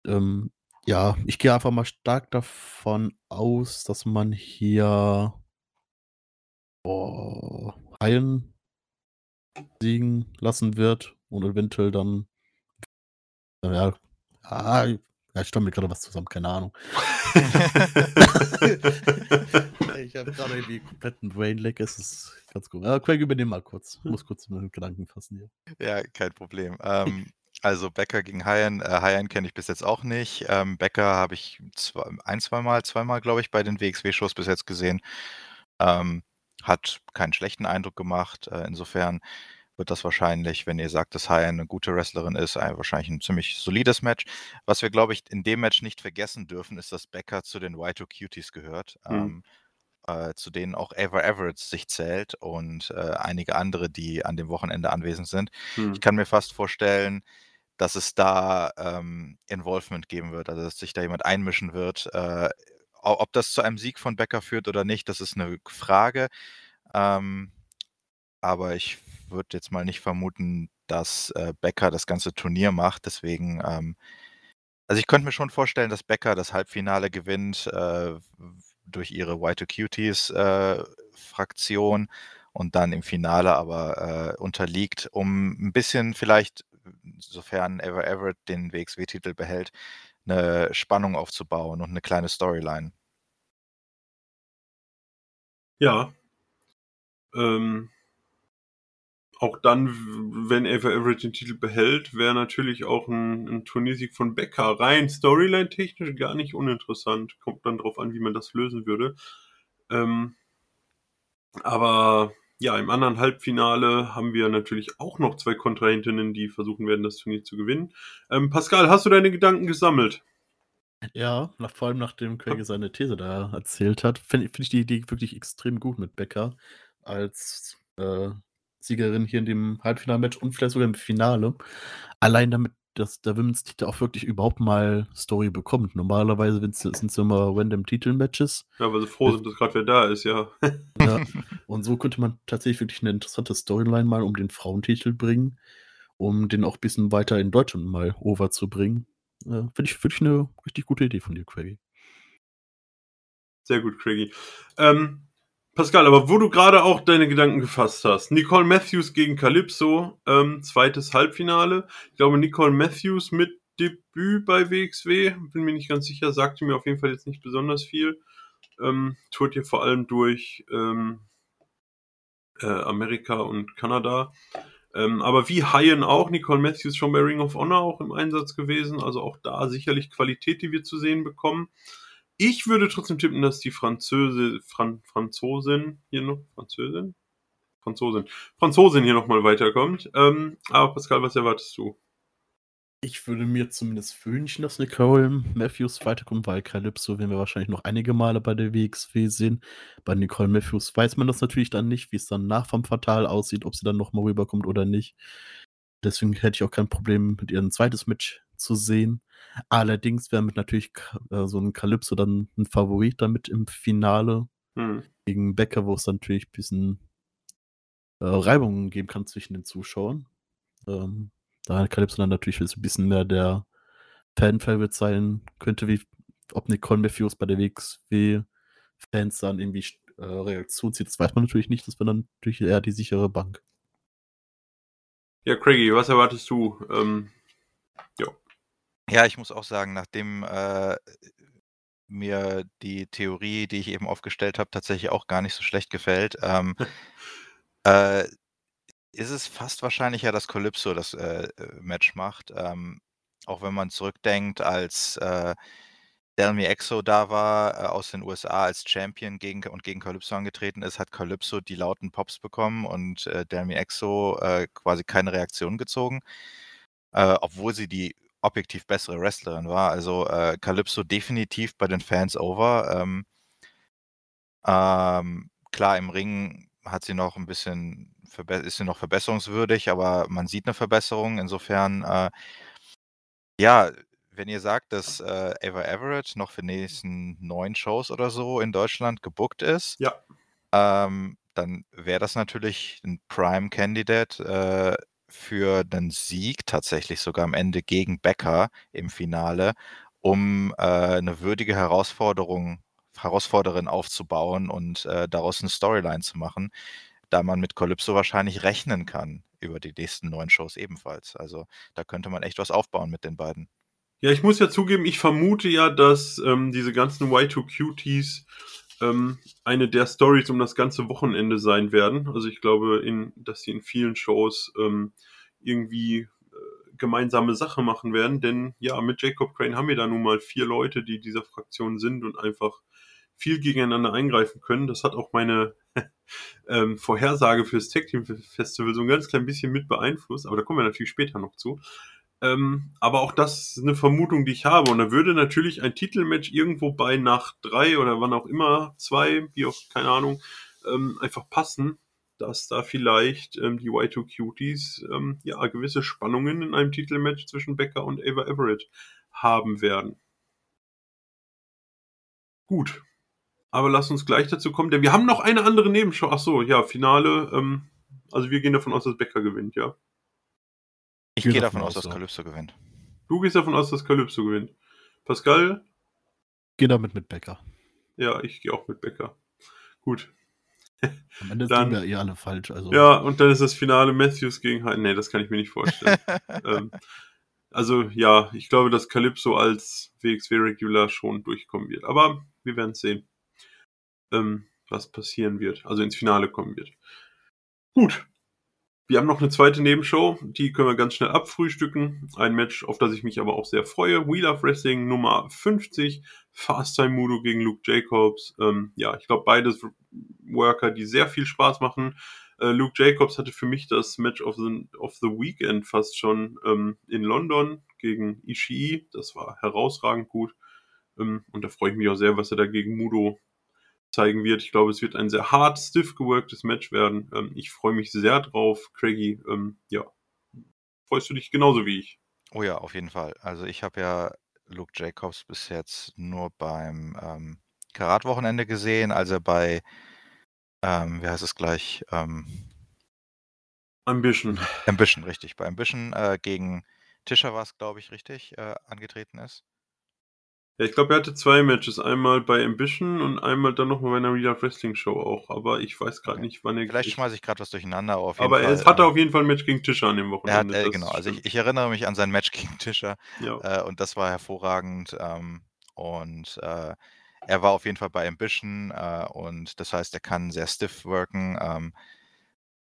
Ähm, ja, ich gehe einfach mal stark davon aus, dass man hier oh, Haien siegen lassen wird und eventuell dann ja, ah, ja, ich stelle mir gerade was zusammen, keine Ahnung. [LAUGHS] ich habe gerade irgendwie kompletten Brain Lag, es ist ganz gut. Aber Craig, übernimm mal kurz. Ich muss kurz meine Gedanken fassen hier. Ja, kein Problem. Ähm, also Becker gegen Hayen. Äh, Hayen kenne ich bis jetzt auch nicht. Ähm, Becker habe ich zwei, ein, zweimal, zweimal, glaube ich, bei den WXW-Shows bis jetzt gesehen. Ähm, hat keinen schlechten Eindruck gemacht. Äh, insofern wird das wahrscheinlich, wenn ihr sagt, dass Hayen eine gute Wrestlerin ist, ein, wahrscheinlich ein ziemlich solides Match. Was wir, glaube ich, in dem Match nicht vergessen dürfen, ist, dass Becker zu den Y2 Cuties gehört. Mhm. Ähm, äh, zu denen auch Ava Everett sich zählt und äh, einige andere, die an dem Wochenende anwesend sind. Mhm. Ich kann mir fast vorstellen, dass es da ähm, Involvement geben wird, also dass sich da jemand einmischen wird. Äh, ob das zu einem Sieg von Becker führt oder nicht, das ist eine Frage. Ähm, aber ich würde jetzt mal nicht vermuten, dass äh, Becker das ganze Turnier macht. Deswegen, ähm, also ich könnte mir schon vorstellen, dass Becker das Halbfinale gewinnt äh, durch ihre Y2Cuties-Fraktion äh, und dann im Finale aber äh, unterliegt, um ein bisschen vielleicht, sofern Ever Everett den WXW-Titel behält, eine Spannung aufzubauen und eine kleine Storyline. Ja. Ähm, auch dann, wenn Ever Everett den Titel behält, wäre natürlich auch ein, ein Turniersieg von Becker rein Storyline-technisch gar nicht uninteressant. Kommt dann drauf an, wie man das lösen würde. Ähm, aber ja, im anderen Halbfinale haben wir natürlich auch noch zwei Kontrahentinnen, die versuchen werden, das Turnier zu gewinnen. Ähm, Pascal, hast du deine Gedanken gesammelt? Ja, nach, vor allem nachdem Craig seine These da erzählt hat, finde find ich die Idee wirklich extrem gut mit Becker als äh, Siegerin hier in dem Halbfinalmatch und vielleicht sogar im Finale. Allein damit dass der Women's Titel auch wirklich überhaupt mal Story bekommt. Normalerweise sind es immer random Titelmatches. Ja, weil sie froh sind, dass gerade wer da ist, ja. [LAUGHS] ja. Und so könnte man tatsächlich wirklich eine interessante Storyline mal um den Frauentitel bringen, um den auch ein bisschen weiter in Deutschland mal over zu bringen. Äh, Finde ich, find ich eine richtig gute Idee von dir, Craigie. Sehr gut, Craigie. Ähm, Pascal, aber wo du gerade auch deine Gedanken gefasst hast, Nicole Matthews gegen Calypso, ähm, zweites Halbfinale. Ich glaube, Nicole Matthews mit Debüt bei WXW, bin mir nicht ganz sicher, sagte mir auf jeden Fall jetzt nicht besonders viel. Ähm, tourt hier vor allem durch ähm, äh, Amerika und Kanada. Ähm, aber wie Hayen auch, Nicole Matthews schon bei Ring of Honor auch im Einsatz gewesen, also auch da sicherlich Qualität, die wir zu sehen bekommen. Ich würde trotzdem tippen, dass die Französe, Fran Franzosin hier noch, Französin? Franzosin. Franzosin hier nochmal weiterkommt. Ähm, aber Pascal, was erwartest du? Ich würde mir zumindest wünschen, dass Nicole Matthews weiterkommt, weil Calypso werden wir wahrscheinlich noch einige Male bei der WXW sehen. Bei Nicole Matthews weiß man das natürlich dann nicht, wie es dann nach vom Fatal aussieht, ob sie dann nochmal rüberkommt oder nicht. Deswegen hätte ich auch kein Problem, mit ihr ein zweites Match zu sehen. Allerdings wäre mit natürlich äh, so ein Calypso dann ein Favorit damit im Finale hm. gegen Becker, wo es dann natürlich ein bisschen äh, Reibungen geben kann zwischen den Zuschauern. Ähm, da Calypso dann natürlich ein bisschen mehr der Fan-Favorite sein könnte, wie ob Nicole Matthews bei der WXW-Fans dann irgendwie äh, Reaktion zieht. Das weiß man natürlich nicht. Das wäre dann natürlich eher die sichere Bank. Ja, Craigie, was erwartest du? Ähm, ja. Ja, ich muss auch sagen, nachdem äh, mir die Theorie, die ich eben aufgestellt habe, tatsächlich auch gar nicht so schlecht gefällt, ähm, [LAUGHS] äh, ist es fast wahrscheinlicher, dass Calypso das äh, äh, Match macht. Ähm, auch wenn man zurückdenkt, als äh, Delmi Exo da war, äh, aus den USA als Champion gegen, und gegen Calypso angetreten ist, hat Calypso die lauten Pops bekommen und äh, Delmi Exo äh, quasi keine Reaktion gezogen, äh, obwohl sie die objektiv bessere Wrestlerin war. Also äh, Calypso definitiv bei den Fans over. Ähm, ähm, klar, im Ring hat sie noch ein bisschen, ist sie noch verbesserungswürdig, aber man sieht eine Verbesserung. Insofern, äh, ja, wenn ihr sagt, dass äh, Ava Everett noch für die nächsten neun Shows oder so in Deutschland gebuckt ist, ja. ähm, dann wäre das natürlich ein Prime-Candidate äh, für einen Sieg, tatsächlich sogar am Ende gegen Becker im Finale, um äh, eine würdige Herausforderung, Herausforderin aufzubauen und äh, daraus eine Storyline zu machen, da man mit Calypso wahrscheinlich rechnen kann über die nächsten neun Shows ebenfalls. Also da könnte man echt was aufbauen mit den beiden. Ja, ich muss ja zugeben, ich vermute ja, dass ähm, diese ganzen Y2Cuties ähm, eine der Stories um das ganze Wochenende sein werden. Also ich glaube, in, dass sie in vielen Shows ähm, irgendwie äh, gemeinsame Sache machen werden, denn ja, mit Jacob Crane haben wir da nun mal vier Leute, die dieser Fraktion sind und einfach viel gegeneinander eingreifen können. Das hat auch meine [LAUGHS] ähm, Vorhersage fürs Tag Team Festival so ein ganz klein bisschen mit beeinflusst, aber da kommen wir natürlich später noch zu. Ähm, aber auch das ist eine Vermutung, die ich habe. Und da würde natürlich ein Titelmatch irgendwo bei Nacht drei oder wann auch immer, zwei, wie auch, keine Ahnung, ähm, einfach passen, dass da vielleicht ähm, die Y2 Cuties ähm, ja gewisse Spannungen in einem Titelmatch zwischen Becker und Ava Everett haben werden. Gut. Aber lass uns gleich dazu kommen, denn wir haben noch eine andere Nebenshow. Ach so, ja, Finale. Ähm, also wir gehen davon aus, dass Becker gewinnt, ja. Ich Gehe gehe davon aus, dass ja. Calypso gewinnt. Du gehst davon aus, dass Calypso gewinnt. Pascal? Geh damit mit Becker. Ja, ich gehe auch mit Becker. Gut. [LAUGHS] Am Ende Dann- sind wir eh alle falsch. Also Ja, und dann ist das Finale Matthews gegen Hyde. Nee, das kann ich mir nicht vorstellen. [LAUGHS] ähm, also ja, ich glaube, dass Calypso als WXW Regular schon durchkommen wird. Aber wir werden sehen, ähm, was passieren wird. Also ins Finale kommen wird. Gut. Wir haben noch eine zweite Nebenshow, die können wir ganz schnell abfrühstücken. Ein Match, auf das ich mich aber auch sehr freue. Wheel of Wrestling Nummer 50. Fast Time Mudo gegen Luke Jacobs. Ähm, ja, ich glaube, beides Worker, die sehr viel Spaß machen. Äh, Luke Jacobs hatte für mich das Match of the, of the Weekend fast schon ähm, in London gegen Ishii. Das war herausragend gut. Ähm, und da freue ich mich auch sehr, was er da gegen Mudo zeigen wird. Ich glaube, es wird ein sehr hart, stiff geworktes Match werden. Ähm, ich freue mich sehr drauf. Craigie, ähm, ja, freust du dich genauso wie ich? Oh ja, auf jeden Fall. Also ich habe ja Luke Jacobs bis jetzt nur beim ähm, Karat-Wochenende gesehen, als er bei, ähm, wie heißt es gleich, ähm, Ambition. Ambition, richtig, bei Ambition äh, gegen Tischer war es, glaube ich, richtig, äh, angetreten ist. Ja, ich glaube, er hatte zwei Matches. Einmal bei Ambition und einmal dann nochmal bei einer Real Wrestling Show auch. Aber ich weiß gerade Okay. nicht, wann er. Vielleicht ich, schmeiße ich gerade was durcheinander, aber auf aber Fall. es hatte ähm, auf jeden Fall ein Match gegen Tischer an dem er hat, Wochenende. äh, genau, also ich, ich erinnere mich an sein Match [LAUGHS] gegen Tischer ja. äh, und das war hervorragend. Ähm, und äh, er war auf jeden Fall bei Ambition äh, und das heißt, er kann sehr stiff worken. Ähm,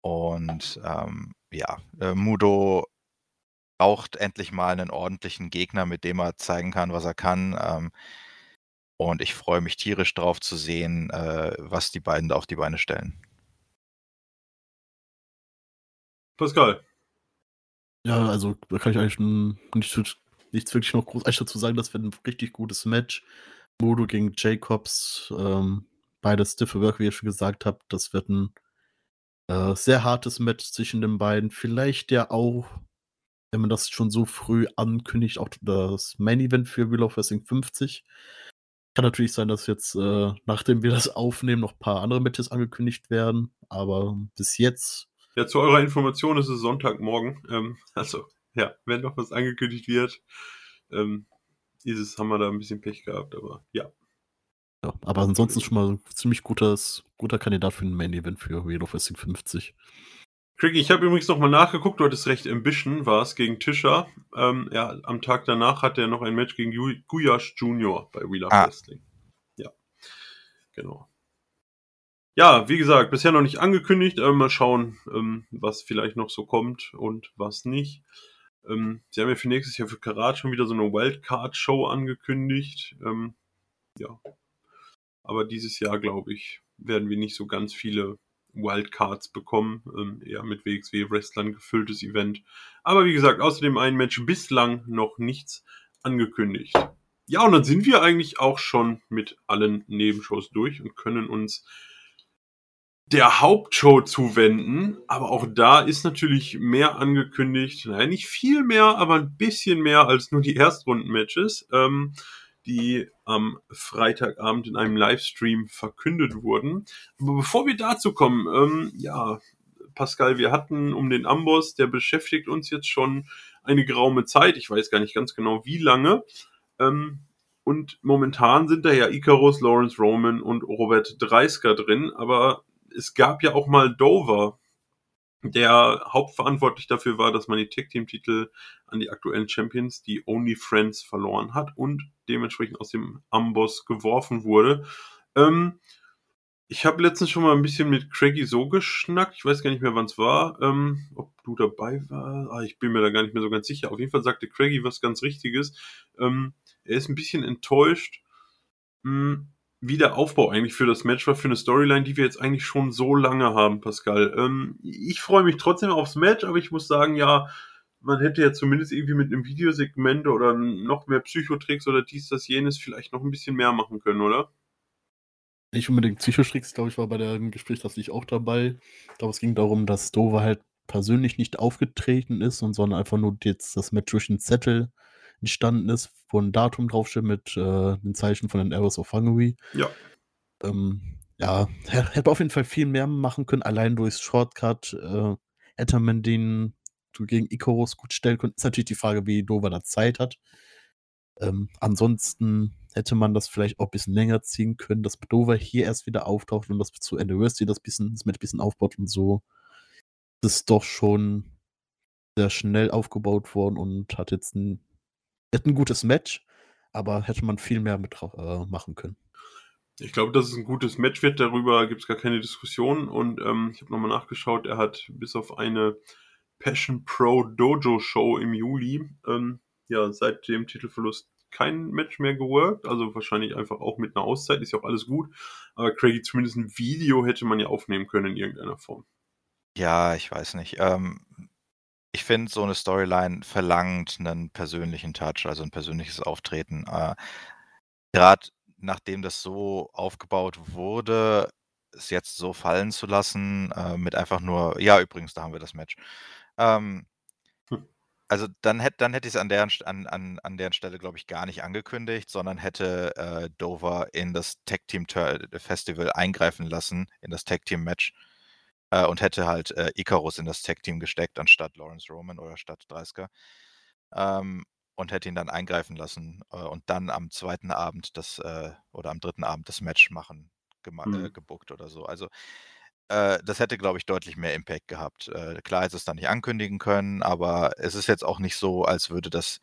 und ähm, ja, äh, Mudo braucht endlich mal einen ordentlichen Gegner, mit dem er zeigen kann, was er kann. Ähm, und ich freue mich tierisch drauf zu sehen, äh, was die beiden da auf die Beine stellen. Pascal. Ja, also da kann ich eigentlich nicht, nichts wirklich noch groß dazu sagen. Das wird ein richtig gutes Match. Modo gegen Jacobs, ähm, beide stiffe Work, wie ihr schon gesagt habt. Das wird ein äh, sehr hartes Match zwischen den beiden. Vielleicht ja auch, wenn man das schon so früh ankündigt, auch das Main Event für Wheel of Wrestling 50. Kann natürlich sein, dass jetzt, äh, nachdem wir das aufnehmen, noch ein paar andere Matches angekündigt werden. Aber bis jetzt Ja, zu eurer Information ist es Sonntagmorgen. Ähm, [LAUGHS] also, ja, wenn noch was angekündigt wird, ähm, dieses haben wir da ein bisschen Pech gehabt, aber ja. Ja, aber ansonsten schon mal ein ziemlich gutes, guter Kandidat für ein Main Event für Wheel of Wrestling 50. Craigie, ich habe übrigens nochmal nachgeguckt, du hattest recht, Ambition war es gegen Tischer. Ähm, ja, am Tag danach hatte er noch ein Match gegen Gu- Guyash Junior bei Wheel of Ah. Wrestling. Ja, genau. Ja, wie gesagt, bisher noch nicht angekündigt. Äh, mal schauen, ähm, was vielleicht noch so kommt und was nicht. Ähm, sie haben ja für nächstes Jahr für Karat schon wieder so eine Wildcard-Show angekündigt. Ähm, ja. Aber dieses Jahr, glaube ich, werden wir nicht so ganz viele Wildcards bekommen. Ähm, eher mit WXW-Wrestlern gefülltes Event. Aber wie gesagt, außerdem ein Match bislang noch nichts angekündigt. Ja, und dann sind wir eigentlich auch schon mit allen Nebenshows durch und können uns der Hauptshow zuwenden. Aber auch da ist natürlich mehr angekündigt. Naja, nicht viel mehr, aber ein bisschen mehr als nur die Erstrunden-Matches, ähm, die am Freitagabend in einem Livestream verkündet wurden. Aber bevor wir dazu kommen, ähm, ja, Pascal, wir hatten um den Amboss, der beschäftigt uns jetzt schon eine geraume Zeit. Ich weiß gar nicht ganz genau, wie lange. Ähm, und momentan sind da ja Icarus, Lawrence Roman und Robert Dreisker drin, aber es gab ja auch mal Dover, der hauptverantwortlich dafür war, dass man die Tag-Team-Titel an die aktuellen Champions, die Only Friends, verloren hat und dementsprechend aus dem Amboss geworfen wurde. Ähm, ich habe letztens schon mal ein bisschen mit Craigie so geschnackt. Ich weiß gar nicht mehr, wann es war. Ähm, ob du dabei warst. Ah, ich bin mir da gar nicht mehr so ganz sicher. Auf jeden Fall sagte Craigie was ganz Richtiges. Ähm, er ist ein bisschen enttäuscht, mh, wie der Aufbau eigentlich für das Match war, für eine Storyline, die wir jetzt eigentlich schon so lange haben, Pascal. Ähm, ich freue mich trotzdem aufs Match, aber ich muss sagen, ja, man hätte ja zumindest irgendwie mit einem Videosegment oder noch mehr Psychotricks oder dies, das, jenes vielleicht noch ein bisschen mehr machen können, oder? Nicht unbedingt Psychostricks, glaube ich, war bei dem Gespräch das ich auch dabei. Ich glaube, es ging darum, dass Dover halt persönlich nicht aufgetreten ist und sondern einfach nur jetzt das Match durch den Zettel entstanden ist, wo ein Datum draufsteht mit äh, den Zeichen von den Arrows of Hungary. Ja. Ähm, ja, hätte auf jeden Fall viel mehr machen können. Allein durchs Shortcut äh, hätte man den gegen Icarus gut stellen können. Ist natürlich die Frage, wie Dover da Zeit hat. Ähm, ansonsten hätte man das vielleicht auch ein bisschen länger ziehen können, dass Dover hier erst wieder auftaucht und das zu Anniversary das, bisschen, das mit ein bisschen aufbaut und so. Das ist doch schon sehr schnell aufgebaut worden und hat jetzt ein, hat ein gutes Match, aber hätte man viel mehr mit äh, machen können. Ich glaube, dass es ein gutes Match wird, darüber gibt es gar keine Diskussion. Und ähm, ich habe nochmal nachgeschaut, er hat bis auf eine Passion Pro Dojo Show im Juli, ähm, ja, seit dem Titelverlust kein Match mehr geworkt. Also wahrscheinlich einfach auch mit einer Auszeit, ist ja auch alles gut. Aber Craigie, zumindest ein Video hätte man ja aufnehmen können in irgendeiner Form. Ja, ich weiß nicht. Ähm, ich finde, so eine Storyline verlangt einen persönlichen Touch, also ein persönliches Auftreten. Äh, Gerade nachdem das so aufgebaut wurde, es jetzt so fallen zu lassen, äh, mit einfach nur, ja, übrigens, da haben wir das Match. Ähm, hm. Also dann hätte dann hätte ich es an deren, an, an, an deren Stelle, glaube ich, gar nicht angekündigt, sondern hätte äh, Dover in das Tag Team Festival eingreifen lassen, in das Tag Team Match. Äh, und hätte halt äh, Icarus in das Tag Team gesteckt, anstatt Lawrence Roman oder statt Dreisker. Ähm, und hätte ihn dann eingreifen lassen äh, und dann am zweiten Abend das äh, oder am dritten Abend das Match machen, äh, mhm. gebuckt oder so. Also äh, das hätte, glaube ich, deutlich mehr Impact gehabt. Äh, klar hätte es dann nicht ankündigen können, aber es ist jetzt auch nicht so, als würde das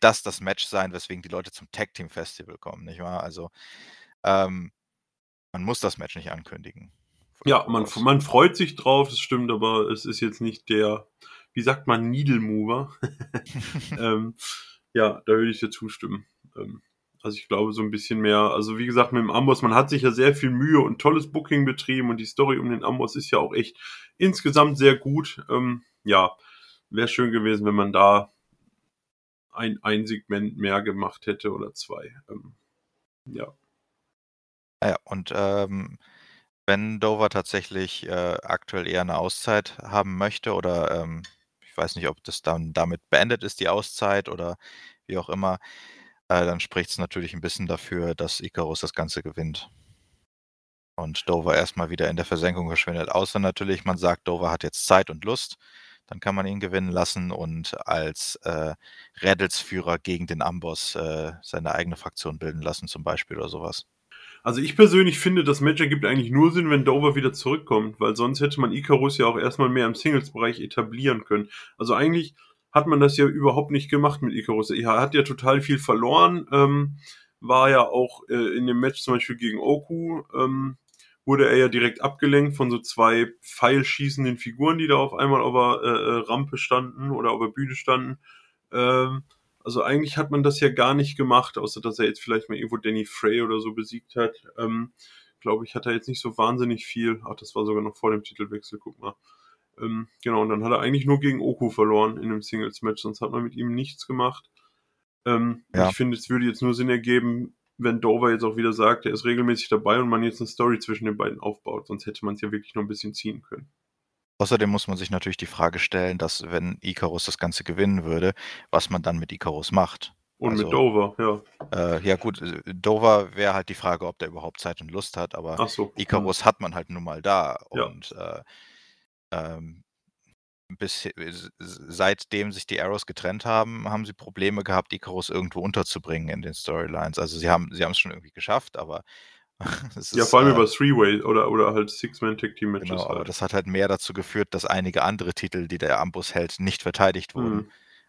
das das Match sein, weswegen die Leute zum Tag Team Festival kommen, nicht wahr? Also ähm, man muss das Match nicht ankündigen. Ja, man, man freut sich drauf, das stimmt, aber es ist jetzt nicht der wie sagt man, Needle Mover. [LAUGHS] ähm, ja, da würde ich dir zustimmen. Ähm, also ich glaube so ein bisschen mehr, also wie gesagt, mit dem Amboss, man hat sich ja sehr viel Mühe und tolles Booking betrieben und die Story um den Amboss ist ja auch echt insgesamt sehr gut. Ähm, ja, wäre schön gewesen, wenn man da ein, ein Segment mehr gemacht hätte oder zwei. Ähm, ja. Ja, und ähm, wenn Dover tatsächlich äh, aktuell eher eine Auszeit haben möchte oder ähm, ich weiß nicht, ob das dann damit beendet ist, die Auszeit oder wie auch immer, äh, dann spricht es natürlich ein bisschen dafür, dass Icarus das Ganze gewinnt. Und Dover erstmal wieder in der Versenkung verschwindet. Außer natürlich, man sagt, Dover hat jetzt Zeit und Lust, dann kann man ihn gewinnen lassen und als äh, Rädelsführer gegen den Amboss äh, seine eigene Fraktion bilden lassen, zum Beispiel oder sowas. Also ich persönlich finde, das Match ergibt eigentlich nur Sinn, wenn Dover wieder zurückkommt, weil sonst hätte man Icarus ja auch erstmal mehr im Singles-Bereich etablieren können. Also eigentlich hat man das ja überhaupt nicht gemacht mit Icarus. Er hat ja total viel verloren, ähm, war ja auch äh, in dem Match zum Beispiel gegen Oku, ähm, wurde er ja direkt abgelenkt von so zwei pfeilschießenden Figuren, die da auf einmal auf der äh, äh Rampe standen oder auf der Bühne standen. Ähm, also eigentlich hat man das ja gar nicht gemacht, außer dass er jetzt vielleicht mal irgendwo Danny Frey oder so besiegt hat. Ähm, Glaube ich, hat er jetzt nicht so wahnsinnig viel. Ach, das war sogar noch vor dem Titelwechsel, guck mal. Ähm, genau, und dann hat er eigentlich nur gegen Oku verloren in einem Singles-Match, sonst hat man mit ihm nichts gemacht. Ähm, ja. Ich finde, es würde jetzt nur Sinn ergeben, wenn Dover jetzt auch wieder sagt, er ist regelmäßig dabei und man jetzt eine Story zwischen den beiden aufbaut, sonst hätte man es ja wirklich noch ein bisschen ziehen können. Außerdem muss man sich natürlich die Frage stellen, dass wenn Icarus das Ganze gewinnen würde, was man dann mit Icarus macht. Und also, mit Dover, ja. Äh, ja gut, äh, Dover wäre halt die Frage, ob der überhaupt Zeit und Lust hat, aber so. Icarus hm. hat man halt nun mal da. Ja. Und äh, ähm, bis, seitdem sich die Arrows getrennt haben, haben sie Probleme gehabt, Icarus irgendwo unterzubringen in den Storylines. Also sie haben sie es schon irgendwie geschafft, aber [LAUGHS] ja, vor allem äh, über Three-Way oder, oder halt Six-Man-Tag-Team-Matches. Genau, halt. aber das hat halt mehr dazu geführt, dass einige andere Titel, die der Ambus hält, nicht verteidigt wurden, mhm.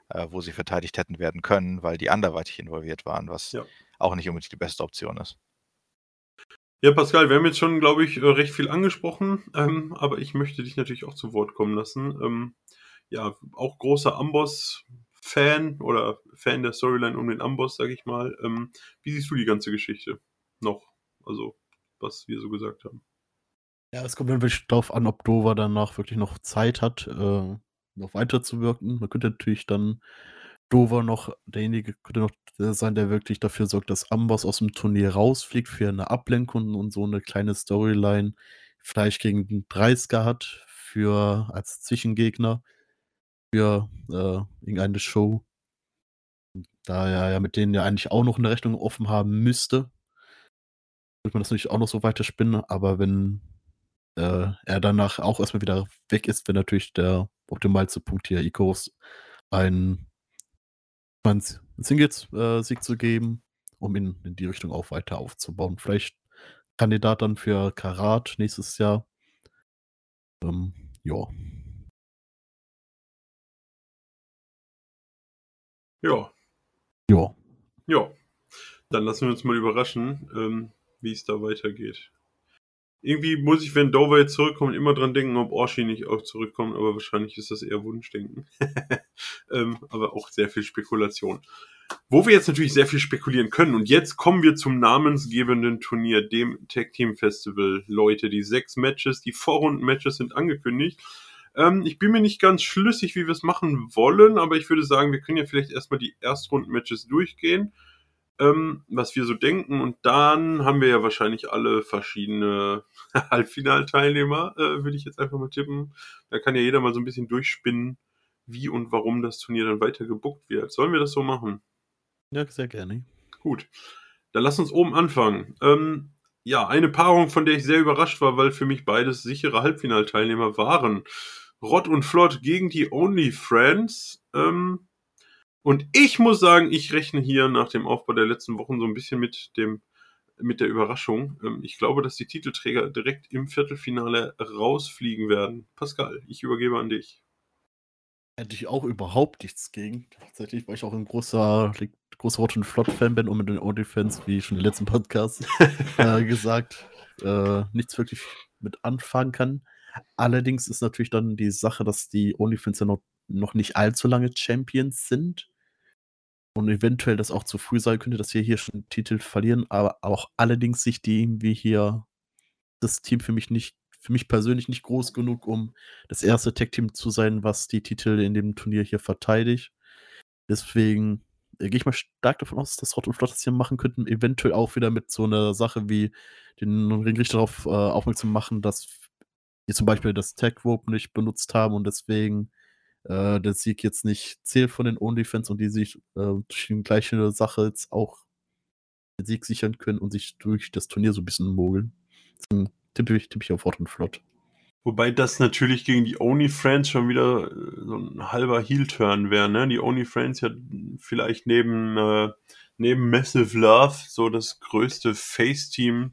äh, wo sie verteidigt hätten werden können, weil die anderweitig involviert waren, was ja. auch nicht unbedingt die beste Option ist. Ja, Pascal, wir haben jetzt schon, glaube ich, äh, recht viel angesprochen, ähm, aber ich möchte dich natürlich auch zu Wort kommen lassen. Ähm, ja, auch großer Amboss-Fan oder Fan der Storyline um den Amboss, sage ich mal. Ähm, wie siehst du die ganze Geschichte noch? Also, was wir so gesagt haben. Ja, es kommt natürlich darauf an, ob Dover danach wirklich noch Zeit hat, äh, noch weiterzuwirken. Man könnte natürlich dann Dover noch, derjenige könnte noch der sein, der wirklich dafür sorgt, dass Amboss aus dem Turnier rausfliegt für eine Ablenkung und so eine kleine Storyline vielleicht gegen den 30er hat für als Zwischengegner für äh, irgendeine Show. Da er ja mit denen ja eigentlich auch noch eine Rechnung offen haben müsste, würde man das natürlich auch noch so weiter spinnen, aber wenn äh, er danach auch erstmal wieder weg ist, wenn natürlich der optimalste Punkt hier Icarus ein Singles-Sieg äh, zu geben, um ihn in die Richtung auch weiter aufzubauen. Vielleicht Kandidat dann für Karat nächstes Jahr. Ähm, ja. Ja. Ja. Ja. Dann lassen wir uns mal überraschen, ähm, wie es da weitergeht. Irgendwie muss ich, wenn Dover jetzt zurückkommt, immer dran denken, ob Orshi nicht auch zurückkommt, aber wahrscheinlich ist das eher Wunschdenken. [LAUGHS] ähm, aber auch sehr viel Spekulation. Wo wir jetzt natürlich sehr viel spekulieren können. Und jetzt kommen wir zum namensgebenden Turnier, dem Tag Team Festival. Leute, die sechs Matches, die Vorrunden-Matches sind angekündigt. Ähm, ich bin mir nicht ganz schlüssig, wie wir es machen wollen, aber ich würde sagen, wir können ja vielleicht erstmal die Erstrunden-Matches durchgehen, ähm, was wir so denken. Und dann haben wir ja wahrscheinlich alle verschiedene [LAUGHS] Halbfinalteilnehmer, äh, würde ich jetzt einfach mal tippen. Da kann ja jeder mal so ein bisschen durchspinnen, wie und warum das Turnier dann weiter gebuckt wird. Sollen wir das so machen? Ja, sehr gerne. Gut. Dann lass uns oben anfangen. Ähm, ja, eine Paarung, von der ich sehr überrascht war, weil für mich beides sichere Halbfinalteilnehmer waren. Rott und Flott gegen die Only Friends. Ähm, und ich muss sagen, ich rechne hier nach dem Aufbau der letzten Wochen so ein bisschen mit dem mit der Überraschung. Ähm, ich glaube, dass die Titelträger direkt im Viertelfinale rausfliegen werden. Pascal, ich übergebe an dich. Hätte ich auch überhaupt nichts gegen. Tatsächlich, weil ich auch ein großer, großer Rot und Flott-Fan bin und mit den Only-Fans, wie schon im letzten Podcast [LAUGHS] äh, gesagt, äh, nichts wirklich mit anfangen kann. Allerdings ist natürlich dann die Sache, dass die OnlyFans ja noch, noch nicht allzu lange Champions sind. Und eventuell das auch zu früh sein könnte, dass wir hier schon Titel verlieren. Aber auch allerdings sich die irgendwie hier das Team für mich nicht, für mich persönlich nicht groß genug, um das erste Tag-Team zu sein, was die Titel in dem Turnier hier verteidigt. Deswegen äh, gehe ich mal stark davon aus, dass Rot und Flott das hier machen könnten. Eventuell auch wieder mit so einer Sache wie den Ringrichter darauf äh, aufmerksam machen, dass die zum Beispiel das Tag Rope nicht benutzt haben und deswegen äh, der Sieg jetzt nicht zählt von den Onlyfans und die sich äh, durch die gleiche Sache jetzt auch den Sieg sichern können und sich durch das Turnier so ein bisschen mogeln. Deswegen tippe ich, tippe ich auf Hot und Flott. Wobei das natürlich gegen die OnlyFriends schon wieder äh, so ein halber Heel-Turn wäre, ne? Die OnlyFriends ja vielleicht neben, äh, neben Massive Love so das größte Face-Team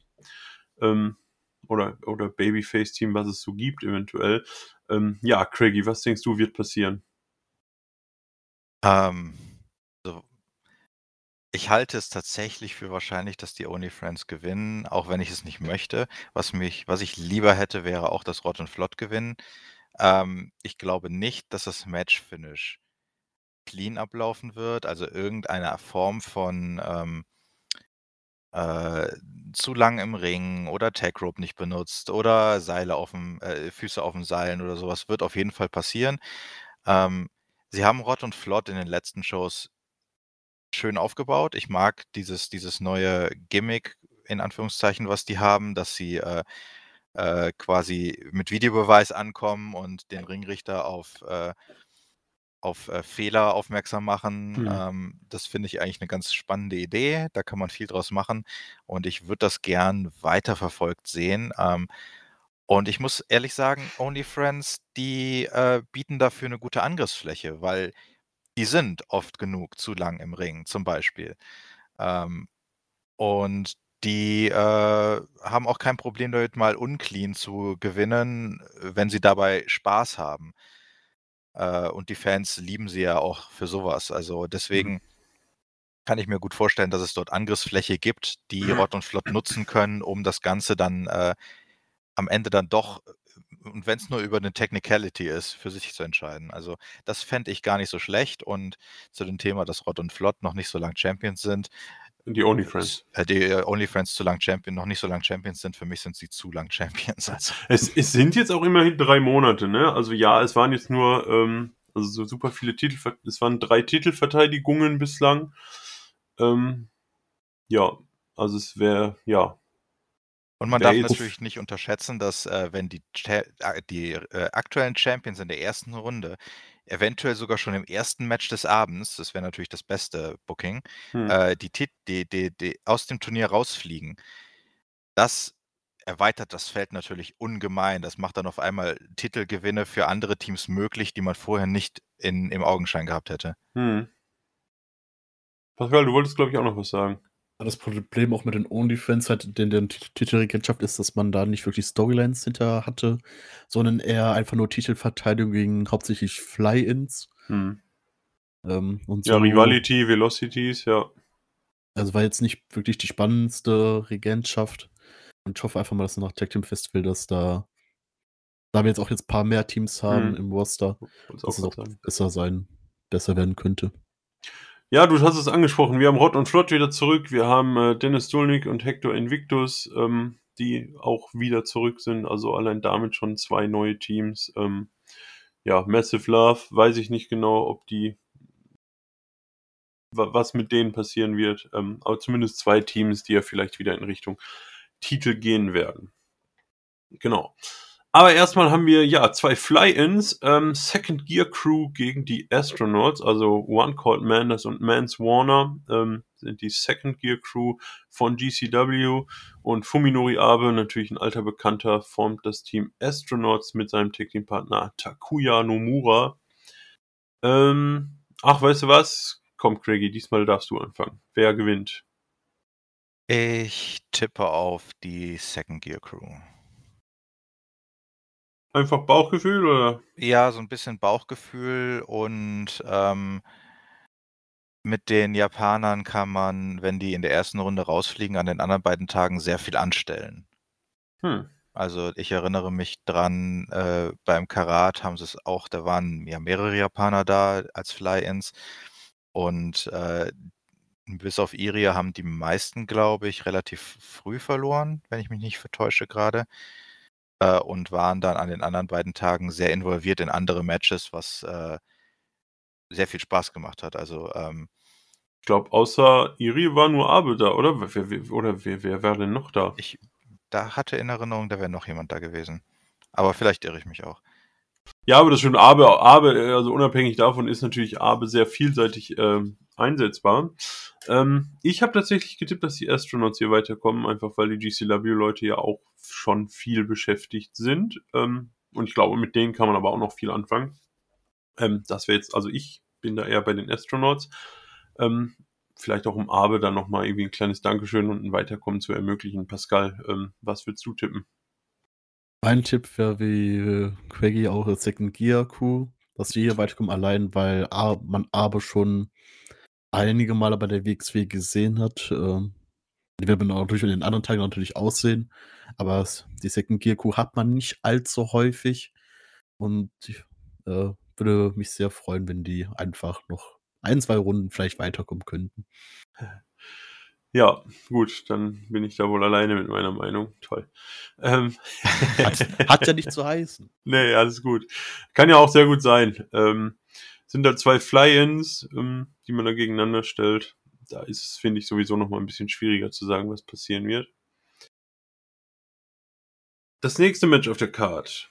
ähm, oder, oder Babyface-Team, was es so gibt, eventuell. Ähm, ja, Craigie, was denkst du, wird passieren? Ähm, also, ich halte es tatsächlich für wahrscheinlich, dass die OnlyFriends gewinnen, auch wenn ich es nicht möchte. Was mich, was ich lieber hätte, wäre auch, dass Rot und Flott gewinnen. Ähm, ich glaube nicht, dass das Match-Finish clean ablaufen wird, also irgendeine Form von ähm, äh, zu lang im Ring oder Tag Rope nicht benutzt oder Seile aufm äh, Füße aufm Seilen oder sowas wird auf jeden Fall passieren. Ähm, sie haben Rott und Flott in den letzten Shows schön aufgebaut. Ich mag dieses dieses neue Gimmick in Anführungszeichen, was die haben, dass sie, äh, äh, quasi mit Videobeweis ankommen und den Ringrichter auf, äh auf äh, Fehler aufmerksam machen. Mhm. Ähm, das finde ich eigentlich eine ganz spannende Idee. Da kann man viel draus machen und ich würde das gern weiterverfolgt sehen. Ähm, und ich muss ehrlich sagen, OnlyFriends, die äh, bieten dafür eine gute Angriffsfläche, weil die sind oft genug zu lang im Ring, zum Beispiel. Ähm, und die äh, haben auch kein Problem damit, mal unclean zu gewinnen, wenn sie dabei Spaß haben. Äh, und die Fans lieben sie ja auch für sowas. Also Mhm. deswegen kann ich mir gut vorstellen, dass es dort Angriffsfläche gibt, die Rott und Flott nutzen können, um das Ganze dann äh, am Ende dann doch, äh, und wenn es nur über eine Technicality ist, für sich zu entscheiden. Also das fände ich gar nicht so schlecht. Und zu dem Thema, dass Rott und Flott noch nicht so lang Champions sind, Die OnlyFriends. äh, die äh, OnlyFriends zu lang Champion, noch nicht so lang Champions sind, für mich sind sie zu lang Champions. Also, [LAUGHS] Es, es sind jetzt auch immerhin drei Monate, ne? Also ja, es waren jetzt nur, ähm, also so super viele Titel, es waren drei Titelverteidigungen bislang. Ähm, ja, also es wäre, ja. Und man darf natürlich nicht unterschätzen, dass äh, wenn die, Cha äh, die äh, aktuellen Champions in der ersten Runde eventuell sogar schon im ersten Match des Abends, das wäre natürlich das beste Booking, Hm. äh, die, die, die, die aus dem Turnier rausfliegen. Das erweitert das Feld natürlich ungemein. Das macht dann auf einmal Titelgewinne für andere Teams möglich, die man vorher nicht in, im Augenschein gehabt hätte. Hm. Pascal, du wolltest, glaube ich, auch noch was sagen. Das Problem auch mit den OnlyFans halt in der Titelregentschaft ist, dass man da nicht wirklich Storylines hinter hatte, sondern eher einfach nur Titelverteidigung gegen hauptsächlich Fly-Ins. Hm. Ähm, so. Ja, Rivality, Velocities, ja. Also war jetzt nicht wirklich die spannendste Regentschaft. Und ich hoffe einfach mal, dass nach Tag Team Festival, dass da, da wir jetzt auch jetzt ein paar mehr Teams haben hm. im Roster, dass es auch besser sein, besser werden könnte. Ja, du hast es angesprochen. Wir haben Rott und Flott wieder zurück. Wir haben äh, Dennis Dulnik und Hector Invictus, ähm, die auch wieder zurück sind. Also allein damit schon zwei neue Teams. Ähm, ja, Massive Love, weiß ich nicht genau, ob die, was mit denen passieren wird. Ähm, aber zumindest zwei Teams, die ja vielleicht wieder in Richtung Titel gehen werden. Genau. Aber erstmal haben wir ja zwei Fly-Ins. Ähm, Second Gear Crew gegen die Astronauts, also One Called Manders und Mans Warner ähm, sind die Second Gear Crew von GCW und Fuminori Abe, natürlich ein alter Bekannter, formt das Team Astronauts mit seinem Tag-Team-Partner Takuya Nomura. Ähm, ach, weißt du was? Komm, Craigie, diesmal darfst du anfangen. Wer gewinnt? Ich tippe auf die Second Gear Crew. Einfach Bauchgefühl oder? Ja, so ein bisschen Bauchgefühl und, ähm mit den Japanern kann man, wenn die in der ersten Runde rausfliegen, an den anderen beiden Tagen sehr viel anstellen. Hm. Also, ich erinnere mich dran, äh, beim Karat haben sie es auch da waren ja mehrere Japaner da als Fly-ins und, äh, bis auf Iria haben die meisten, glaube ich, relativ früh verloren, wenn ich mich nicht vertäusche gerade äh, und waren dann an den anderen beiden Tagen sehr involviert in andere Matches, was äh, sehr viel Spaß gemacht hat. Also ähm, ich glaube, außer Iri war nur Abe da, oder? Wer, wer, oder wer, wer wäre denn noch da? Ich da hatte in Erinnerung, da wäre noch jemand da gewesen. Aber vielleicht irre ich mich auch. Ja, aber das stimmt. Abe, Abe, also unabhängig davon ist natürlich Abe sehr vielseitig ähm, einsetzbar. Ähm, ich habe tatsächlich getippt, dass die Astronauts hier weiterkommen, einfach weil die GCW-Leute ja auch schon viel beschäftigt sind. Ähm, und ich glaube, mit denen kann man aber auch noch viel anfangen. Ähm, das wäre jetzt, also ich bin da eher bei den Astronauts. Ähm, vielleicht auch um Abe dann nochmal irgendwie ein kleines Dankeschön und ein Weiterkommen zu ermöglichen. Pascal, ähm, was würdest du tippen? Mein Tipp wäre wie äh, Quaggy auch das Second Gear Crew, dass die hier weiterkommen, allein weil man Abe schon einige Male bei der WXW gesehen hat. Ähm, die werden natürlich in den anderen Tagen natürlich aussehen, aber die Second Gear Crew hat man nicht allzu häufig und ich äh, würde mich sehr freuen, wenn die einfach noch ein, zwei Runden vielleicht weiterkommen könnten. Ja, gut, dann bin ich da wohl alleine mit meiner Meinung. Toll. Ähm. [LAUGHS] Hat, hat, ja nicht zu heißen. [LAUGHS] Nee, alles gut. Kann ja auch sehr gut sein. Ähm, sind da zwei Fly-Ins, ähm, die man da gegeneinander stellt. Da ist es, finde ich, sowieso noch mal ein bisschen schwieriger zu sagen, was passieren wird. Das nächste Match auf der Card.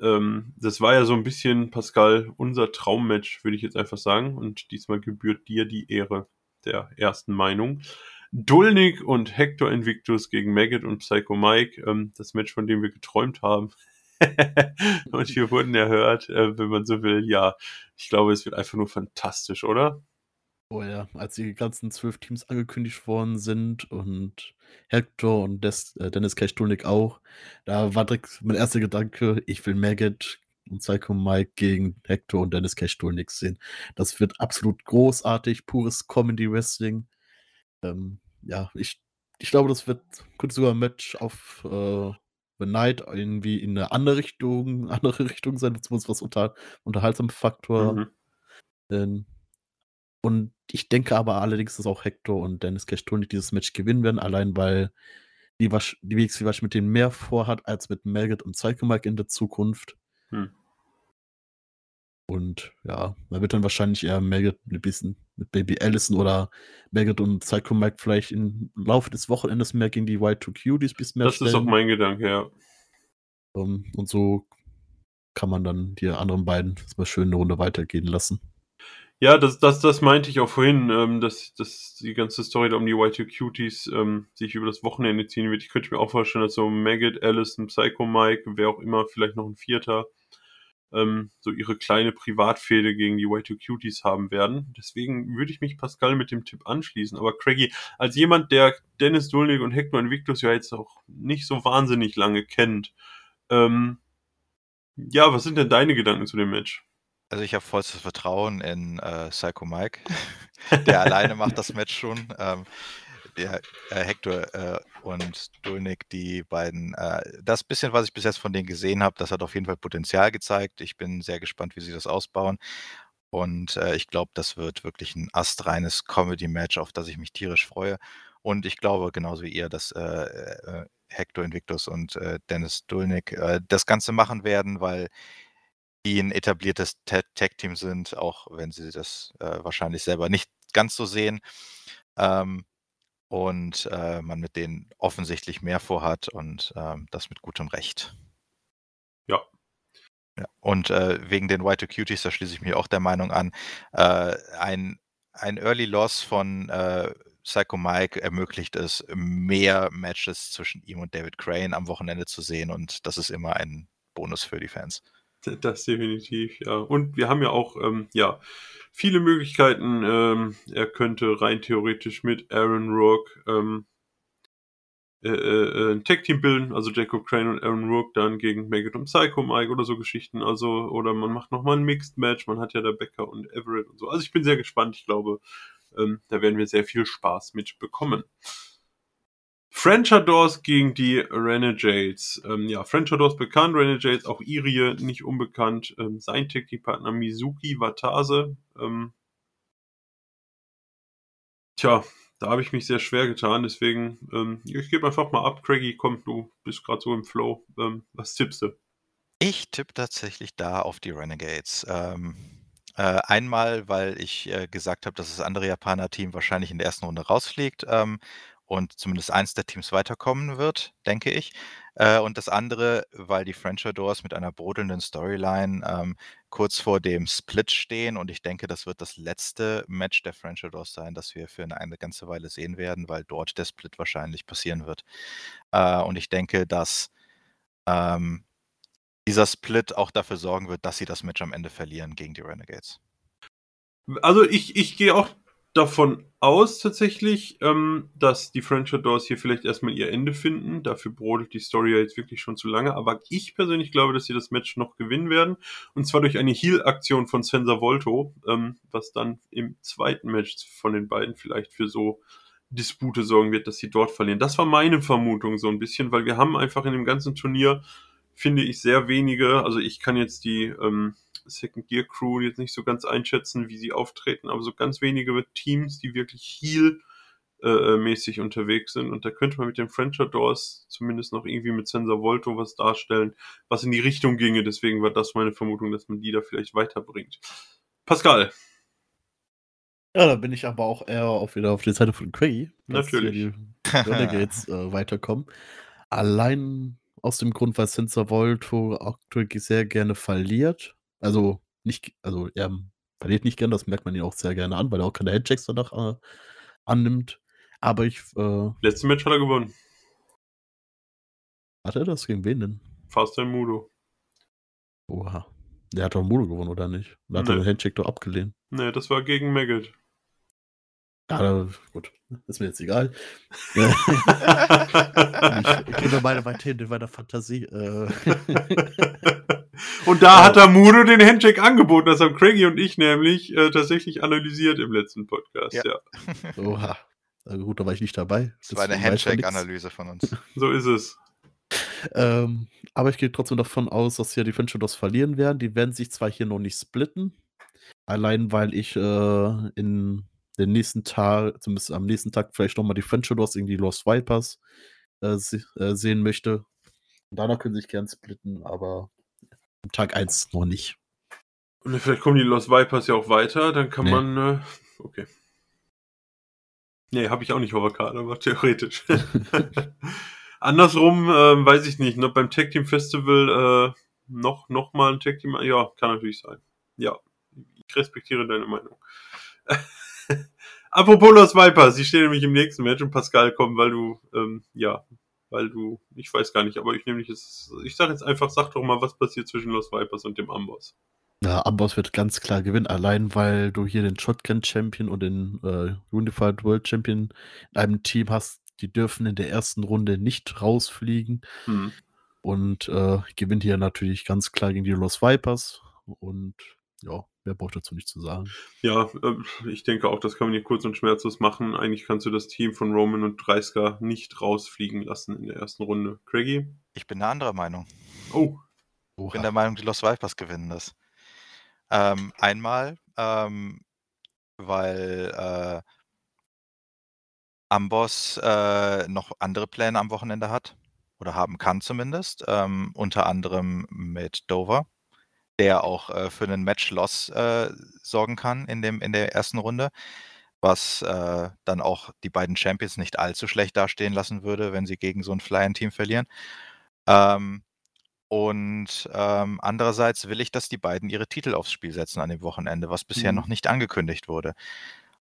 Ähm, das war ja so ein bisschen, Pascal, unser Traummatch, würde ich jetzt einfach sagen. Und diesmal gebührt dir die Ehre der ersten Meinung. Dulnik und Hector Invictus gegen Maggot und Psycho Mike. Ähm, das Match, von dem wir geträumt haben. [LAUGHS] und wir wurden erhört, äh, wenn man so will. Ja, ich glaube, es wird einfach nur fantastisch, oder? Oh ja, als die ganzen zwölf Teams angekündigt worden sind und Hector und Des, äh, Dennis Cash-Tulnik auch, da war direkt mein erster Gedanke, ich will Maggot und Psycho Mike gegen Hector und Dennis Cash-Tulnik sehen. Das wird absolut großartig, pures Comedy-Wrestling. Ähm, ja, ich, ich glaube, das wird, könnte sogar ein Match auf äh, The Night irgendwie in eine andere Richtung, [LAUGHS] andere Richtung sein, beziehungsweise was unter, unterhaltsamen Faktor. Mhm. Ähm, und ich denke aber allerdings, dass auch Hector und Dennis Cash-Tony dieses Match gewinnen werden, allein weil die, die WXW wahrscheinlich mit denen mehr vorhat als mit Maggot und Psycho Mike in der Zukunft. Hm. Und ja, man wird dann wahrscheinlich eher Maggot ein bisschen mit Baby Allison oder Maggot und Psycho Mike vielleicht im Laufe des Wochenendes mehr gegen die Y2Q bis mehr Das stellen. ist auch mein Gedanke, ja. Um, ähm, und so kann man dann die anderen beiden mal schön eine Runde weitergehen lassen. Ja, das, das, das meinte ich auch vorhin, ähm, dass, dass die ganze Story da um die White Cuties ähm, sich über das Wochenende ziehen wird. Ich könnte mir auch vorstellen, dass so Maggot, Allison, Psycho Mike, wer auch immer, vielleicht noch ein Vierter, ähm, so ihre kleine Privatfehde gegen die White Cuties haben werden. Deswegen würde ich mich Pascal mit dem Tipp anschließen. Aber Craigie, als jemand, der Dennis Dulnig und Hector Invictus ja jetzt auch nicht so wahnsinnig lange kennt, ähm, ja, was sind denn deine Gedanken zu dem Match? Also ich habe vollstes Vertrauen in äh, Psycho Mike. [LAUGHS] der alleine macht das Match schon. Ähm, der äh, Hector äh, und Dulnik, die beiden, äh, das bisschen, was ich bis jetzt von denen gesehen habe, das hat auf jeden Fall Potenzial gezeigt. Ich bin sehr gespannt, wie sie das ausbauen. Und äh, ich glaube, das wird wirklich ein astreines Comedy-Match, auf das ich mich tierisch freue. Und ich glaube, genauso wie ihr, dass äh, äh, Hector Invictus und Dennis Dulnik das Ganze machen werden, weil die ein etabliertes Tag-Team sind, auch wenn sie das wahrscheinlich selber nicht ganz so sehen. Ähm, und äh, man mit denen offensichtlich mehr vorhat und ähm, das mit gutem Recht. Ja. ja. Und äh, wegen den White Cuties, da schließe ich mich auch der Meinung an, äh, ein, ein Early Loss von äh, Psycho Mike ermöglicht es, mehr Matches zwischen ihm und David Crane am Wochenende zu sehen und das ist immer ein Bonus für die Fans. [LAUGHS] Das definitiv, ja. Und wir haben ja auch, ähm, ja, viele Möglichkeiten. Ähm, er könnte rein theoretisch mit Aaron Rourke ähm, äh, äh, ein Tag-Team bilden, also Jacob Crane und Aaron Rourke dann gegen Maggot und Psycho Mike oder so Geschichten. Also, oder man macht nochmal ein Mixed Match, man hat ja da Becker und Everett und so. Also ich bin sehr gespannt, ich glaube, ähm, da werden wir sehr viel Spaß mit bekommen. Frenchadors gegen die Renegades. Ähm, ja, Frenchadors bekannt, Renegades auch Irie nicht unbekannt. Ähm, sein Technikpartner Mizuki Watase. Ähm, tja, da habe ich mich sehr schwer getan, deswegen, ähm, ich gebe einfach mal ab. Craigie, komm, du bist gerade so im Flow. Ähm, was tippst du? Ich tippe tatsächlich da auf die Renegades. Ähm, äh, einmal, weil ich äh, gesagt habe, dass das andere Japaner-Team wahrscheinlich in der ersten Runde rausfliegt. Ähm, und zumindest eins der Teams weiterkommen wird, denke ich. Äh, und das andere, weil die French Doors mit einer brodelnden Storyline ähm, kurz vor dem Split stehen und ich denke, das wird das letzte Match der French Doors sein, das wir für eine, eine ganze Weile sehen werden, weil dort der Split wahrscheinlich passieren wird. Äh, und ich denke, dass ähm, dieser Split auch dafür sorgen wird, dass sie das Match am Ende verlieren gegen die Renegades. Also ich, ich gehe auch davon aus tatsächlich, ähm, dass die French Doors hier vielleicht erstmal ihr Ende finden. Dafür brodelt die Story ja jetzt wirklich schon zu lange. Aber ich persönlich glaube, dass sie das Match noch gewinnen werden. Und zwar durch eine Heal-Aktion von Senza Volto, ähm, was dann im zweiten Match von den beiden vielleicht für so Dispute sorgen wird, dass sie dort verlieren. Das war meine Vermutung so ein bisschen, weil wir haben einfach in dem ganzen Turnier, finde ich, sehr wenige, also ich kann jetzt die ähm, Second Gear Crew jetzt nicht so ganz einschätzen, wie sie auftreten, aber so ganz wenige Teams, die wirklich Heal äh, mäßig unterwegs sind. Und da könnte man mit den French Doors zumindest noch irgendwie mit Sensor Volto was darstellen, was in die Richtung ginge. Deswegen war das meine Vermutung, dass man die da vielleicht weiterbringt. Pascal. Ja, da bin ich aber auch eher auf, wieder auf die Seite von Craigie. Natürlich. Die Renegades äh, weiterkommen. Allein aus dem Grund, weil Sensor Volto aktuell sehr gerne verliert. Also nicht, also er verliert nicht gern, das merkt man ihn auch sehr gerne an, weil er auch keine Headchecks danach äh, annimmt. Aber ich. Äh, Letzten Match hat er gewonnen. Hat er das gegen wen denn? Fast ein Mudo. Oha. Der hat doch Mudo gewonnen, oder nicht? Da hat nee. er den Handcheck doch abgelehnt. Nee, das war gegen Maggot. Ja, da, gut, ist mir jetzt egal. [LAUGHS] ich, gebe meine weiterhin in meiner Fantasie. Äh. [LAUGHS] Und da ja. hat der Mudo den Handshake angeboten. Das haben Craigie und ich nämlich äh, tatsächlich analysiert im letzten Podcast. Ja. ja. Oha. Also gut, da war ich nicht dabei. Das, das war eine Handshake-Analyse von uns. [LAUGHS] So ist es. Ähm, aber ich gehe trotzdem davon aus, dass hier die French Doors verlieren werden. Die werden sich zwar hier noch nicht splitten, allein weil ich äh, in den nächsten Tag, zumindest am nächsten Tag, vielleicht nochmal die French Doors irgendwie Lost Vipers äh, se äh, sehen möchte. Und danach können sie sich gern splitten, aber Tag 1 noch nicht. Und vielleicht kommen die Lost Vipers ja auch weiter, dann kann nee. man. Äh, okay. Nee, habe ich auch nicht Horrorcard, aber theoretisch. [LAUGHS] [LAUGHS] Andersrum, äh, weiß ich nicht, ne, beim Tag Team Festival äh, noch, noch mal ein Tag Team, ja, kann natürlich sein. Ja, ich respektiere deine Meinung. [LAUGHS] Apropos Los Vipers, sie stehen nämlich im nächsten Match und Pascal kommt, weil du, ähm, ja, weil du, ich weiß gar nicht, aber ich nehme jetzt, ich sage jetzt einfach, sag doch mal, was passiert zwischen Los Vipers und dem Amboss. Ja, Amboss wird ganz klar gewinnen, allein weil du hier den Shotgun Champion und den äh, Unified World Champion in einem Team hast, die dürfen in der ersten Runde nicht rausfliegen. Hm. Und äh, gewinnt hier natürlich ganz klar gegen die Los Vipers. Und ja, wer braucht dazu nichts zu sagen? Ja, äh, ich denke auch, das kann man hier kurz und schmerzlos machen. Eigentlich kannst du das Team von Roman und Dreisker nicht rausfliegen lassen in der ersten Runde. Craigie? Ich bin eine andere Meinung. Oh. Ich bin der Meinung, die Los Vipers gewinnen das. Ähm, einmal, ähm, weil äh, Amboss äh, noch andere Pläne am Wochenende hat oder haben kann zumindest, ähm, unter anderem mit Dover, der auch äh, für einen Match-Loss äh, sorgen kann in, dem, in der ersten Runde, was äh, dann auch die beiden Champions nicht allzu schlecht dastehen lassen würde, wenn sie gegen so ein Flying-Team verlieren. Ähm, und ähm, andererseits will ich, dass die beiden ihre Titel aufs Spiel setzen an dem Wochenende, was bisher mhm. noch nicht angekündigt wurde.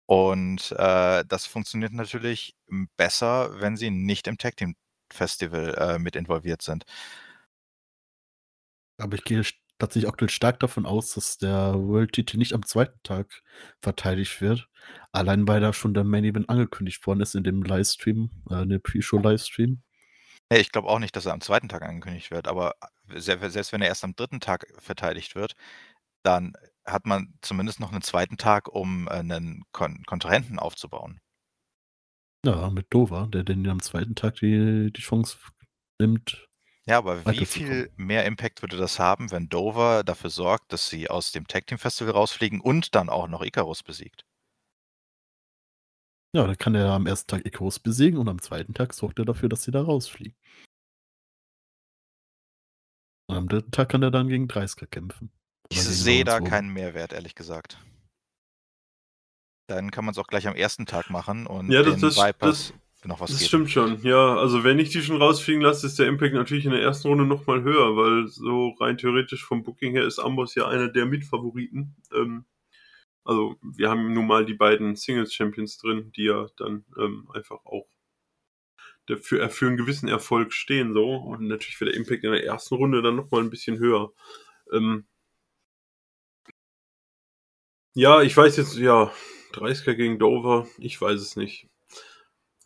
Und äh, das funktioniert natürlich besser, wenn sie nicht im Tag Team Festival äh, mit involviert sind. Aber ich gehe tatsächlich aktuell stark davon aus, dass der World-Titel nicht am zweiten Tag verteidigt wird. Allein weil da schon der Main Event angekündigt worden ist in dem Livestream, äh, in dem Pre-Show-Livestream. Nee, ich glaube auch nicht, dass er am zweiten Tag angekündigt wird, aber selbst wenn er erst am dritten Tag verteidigt wird, dann hat man zumindest noch einen zweiten Tag, um äh, einen Kon Kontrahenten aufzubauen. Ja, mit Dover, der denn am zweiten Tag die, die Chance nimmt. Ja, aber wie viel mehr Impact würde das haben, wenn Dover dafür sorgt, dass sie aus dem Tag Team Festival rausfliegen und dann auch noch Icarus besiegt? Ja, dann kann er am ersten Tag Icarus besiegen und am zweiten Tag sorgt er dafür, dass sie da rausfliegen. Und am dritten Tag kann er dann gegen 30er kämpfen. Ich sehe da keinen Mehrwert, ehrlich gesagt. Dann kann man es auch gleich am ersten Tag machen und ja, das, den das, Vipers das, noch was Das geben. stimmt schon, ja. Also wenn ich die schon rausfliegen lasse, ist der Impact natürlich in der ersten Runde nochmal höher, weil so rein theoretisch vom Booking her ist Amboss ja einer der Mitfavoriten. Ähm, also wir haben nun mal die beiden Singles Champions drin, die ja dann ähm, einfach auch dafür, für einen gewissen Erfolg stehen so und natürlich für der Impact in der ersten Runde dann nochmal ein bisschen höher. Ähm, ja, ich weiß jetzt, ja, 30er gegen Dover, ich weiß es nicht.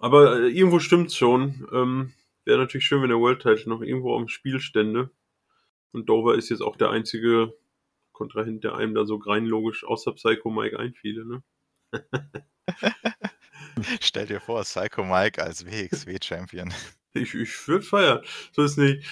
Aber äh, irgendwo stimmt's schon. Ähm, Wäre natürlich schön, wenn der World Title noch irgendwo am Spiel stände. Und Dover ist jetzt auch der einzige Kontrahent, der einem da so rein logisch außer Psycho Mike einfiele, ne? [LAUGHS] Stell dir vor, Psycho Mike als WXW-Champion. Ich, ich würde feiern. So ist nicht.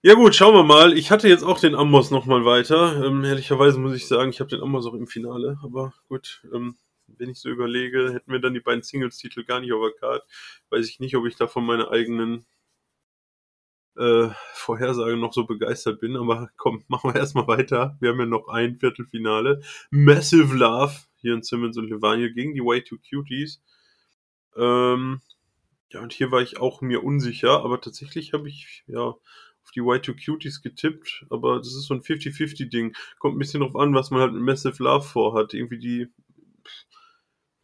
Ja gut, schauen wir mal. Ich hatte jetzt auch den Amboss nochmal weiter. Ähm, ehrlicherweise muss ich sagen, ich habe den Amboss auch im Finale. Aber gut, ähm, wenn ich so überlege, hätten wir dann die beiden Singles-Titel gar nicht auf der Karte. Weiß ich nicht, ob ich davon meine eigenen äh, Vorhersage noch so begeistert bin, aber komm, machen wir erstmal weiter. Wir haben ja noch ein Viertelfinale. Massive Love hier in Simmons und Levania gegen die Way 2 Cuties. Ähm, ja, und hier war ich auch mir unsicher, aber tatsächlich habe ich ja auf die Y2 Cuties getippt, aber das ist so ein 50-50-Ding. Kommt ein bisschen drauf an, was man halt mit Massive Love vorhat. Irgendwie die,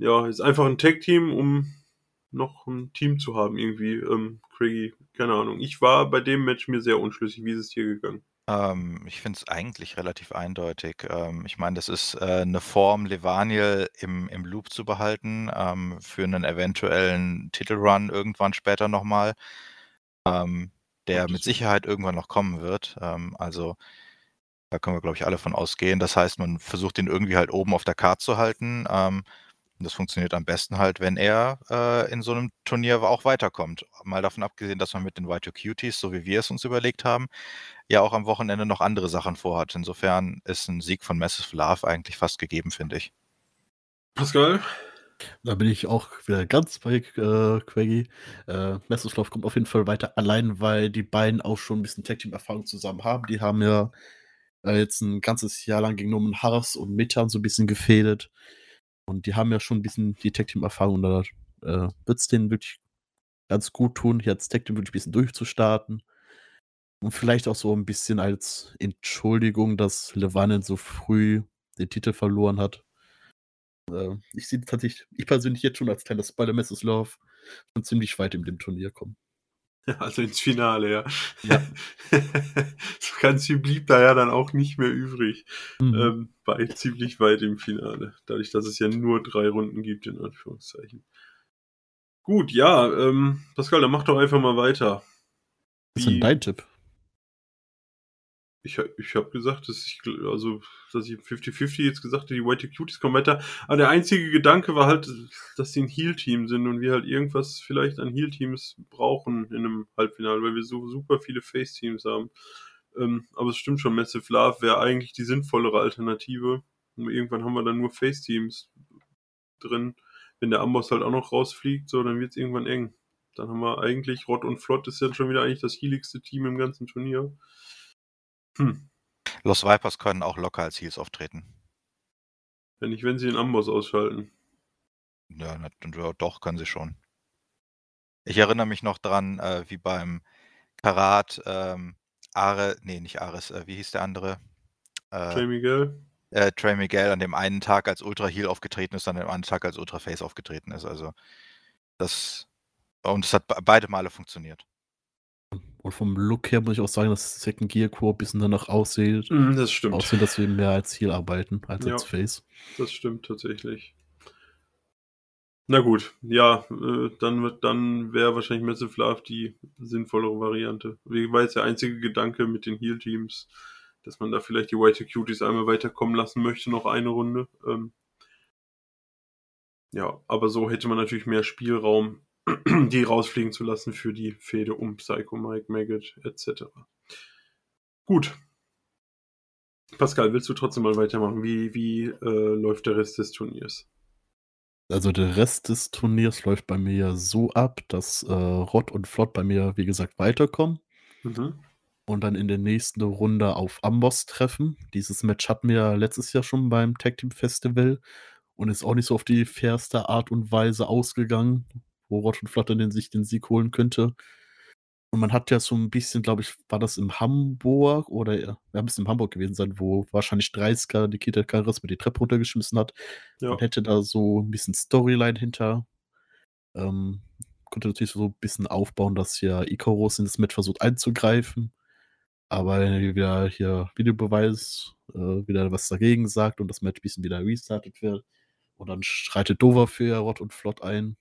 ja, ist einfach ein Tag-Team, um noch ein Team zu haben, irgendwie. Ähm, Craigie, keine Ahnung. Ich war bei dem Match mir sehr unschlüssig. Wie ist es hier gegangen? Ähm, ich finde es eigentlich relativ eindeutig. Ähm, ich meine, das ist äh, 'ne Form, Levaniel im im Loop zu behalten, ähm, für einen eventuellen Titelrun irgendwann später nochmal, ähm, der mit Sicherheit irgendwann noch kommen wird. Ähm, also, da können wir, glaube ich, alle von ausgehen. Das heißt, man versucht ihn irgendwie halt oben auf der Karte zu halten. Ähm, das funktioniert am besten halt, wenn er äh, in so einem Turnier auch weiterkommt. Mal davon abgesehen, dass man mit den White Cuties, so wie wir es uns überlegt haben, ja auch am Wochenende noch andere Sachen vorhat. Insofern ist ein Sieg von Massive Love eigentlich fast gegeben, finde ich. Pascal? Da bin ich auch wieder ganz bei äh, Quaggy. Äh, Massive Love kommt auf jeden Fall weiter, allein weil die beiden auch schon ein bisschen Tag-Team-Erfahrung zusammen haben. Die haben ja äh, jetzt ein ganzes Jahr lang gegen Norman Harris und Metan so ein bisschen gefädet. Und die haben ja schon ein bisschen die Tag-Team-Erfahrung. Da äh, wird es denen wirklich ganz gut tun, hier als Tag-Team wirklich ein bisschen durchzustarten. Und vielleicht auch so ein bisschen als Entschuldigung, dass Levanen so früh den Titel verloren hat. Äh, ich sehe tatsächlich, ich persönlich jetzt schon als kleiner Spider-Mrs. Love schon ziemlich weit in dem Turnier kommen. [LAUGHS] Also ins Finale, ja. Ja. [LAUGHS] so ganz viel blieb da ja dann auch nicht mehr übrig. Mhm. Ähm, war ziemlich weit im Finale. Dadurch, dass es ja nur drei Runden gibt, in Anführungszeichen. Gut, ja, ähm, Pascal, dann mach doch einfach mal weiter. Was ist denn Wie- dein Tipp? Ich, ich habe gesagt, dass ich, also, dass ich 50-50 jetzt gesagt habe, die White Cuties kommen weiter. Aber der einzige Gedanke war halt, dass sie ein Heal-Team sind und wir halt irgendwas vielleicht an Heal-Teams brauchen in einem Halbfinale, weil wir so super viele Face-Teams haben. Ähm, aber es stimmt schon, Massive Love wäre eigentlich die sinnvollere Alternative. Und irgendwann haben wir dann nur Face-Teams drin. Wenn der Amboss halt auch noch rausfliegt, so, dann wird es irgendwann eng. Dann haben wir eigentlich, Rott und Flott ist ja schon wieder eigentlich das healigste Team im ganzen Turnier. Hm. Los Vipers können auch locker als Heels auftreten. Wenn nicht, wenn sie den Amboss ausschalten. Ja, na, doch, können sie schon. Ich erinnere mich noch dran, äh, wie beim Karat ähm, Are, nee, nicht Ares, äh, wie hieß der andere? Äh, Jay Miguel. äh, Trey Miguel an dem einen Tag als Ultra Heal aufgetreten ist, an dem anderen Tag als Ultra Face aufgetreten ist. Also das und es hat be- beide Male funktioniert. Und vom Look her muss ich auch sagen, dass Second Gear Core ein bisschen danach aussieht. Mhm, Das stimmt. Aussieht, dass wir mehr als Heal arbeiten, als Ja. als Face. Das stimmt tatsächlich. Na gut, ja, äh, dann wird dann wäre wahrscheinlich Massive Love die sinnvollere Variante. Wie war jetzt der einzige Gedanke mit den Heal-Teams, dass man da vielleicht die White Cuties einmal weiterkommen lassen möchte, noch eine Runde. Ähm, ja, aber so hätte man natürlich mehr Spielraum, [CLEARS THROAT] die rausfliegen zu lassen für die Fehde um Psycho Mike, Maggot etc. Gut. Pascal, willst du trotzdem mal weitermachen? Wie, wie äh, läuft der Rest des Turniers? Also der Rest des Turniers läuft bei mir ja so ab, dass äh, Rott und Flott bei mir, wie gesagt, weiterkommen Mhm. und dann in der nächsten Runde auf Amboss treffen. Dieses Match hatten wir ja letztes Jahr schon beim Tag Team Festival und ist auch nicht so auf die fairste Art und Weise ausgegangen, wo Rott und Flott dann den, sich den Sieg holen könnte. Und man hat ja so ein bisschen, glaube ich, war das in Hamburg oder ja, ja, müsste in Hamburg gewesen sein, wo wahrscheinlich 30er Nikita Charisma die Treppe runtergeschmissen hat. Ja. Man hätte da so ein bisschen Storyline hinter. Ähm, konnte natürlich so ein bisschen aufbauen, dass hier Icarus in das Match versucht einzugreifen. Aber wieder hier Videobeweis äh, wieder was dagegen sagt und das Match ein bisschen wieder restartet wird. Und dann schreitet Dover für Rott und Flott ein.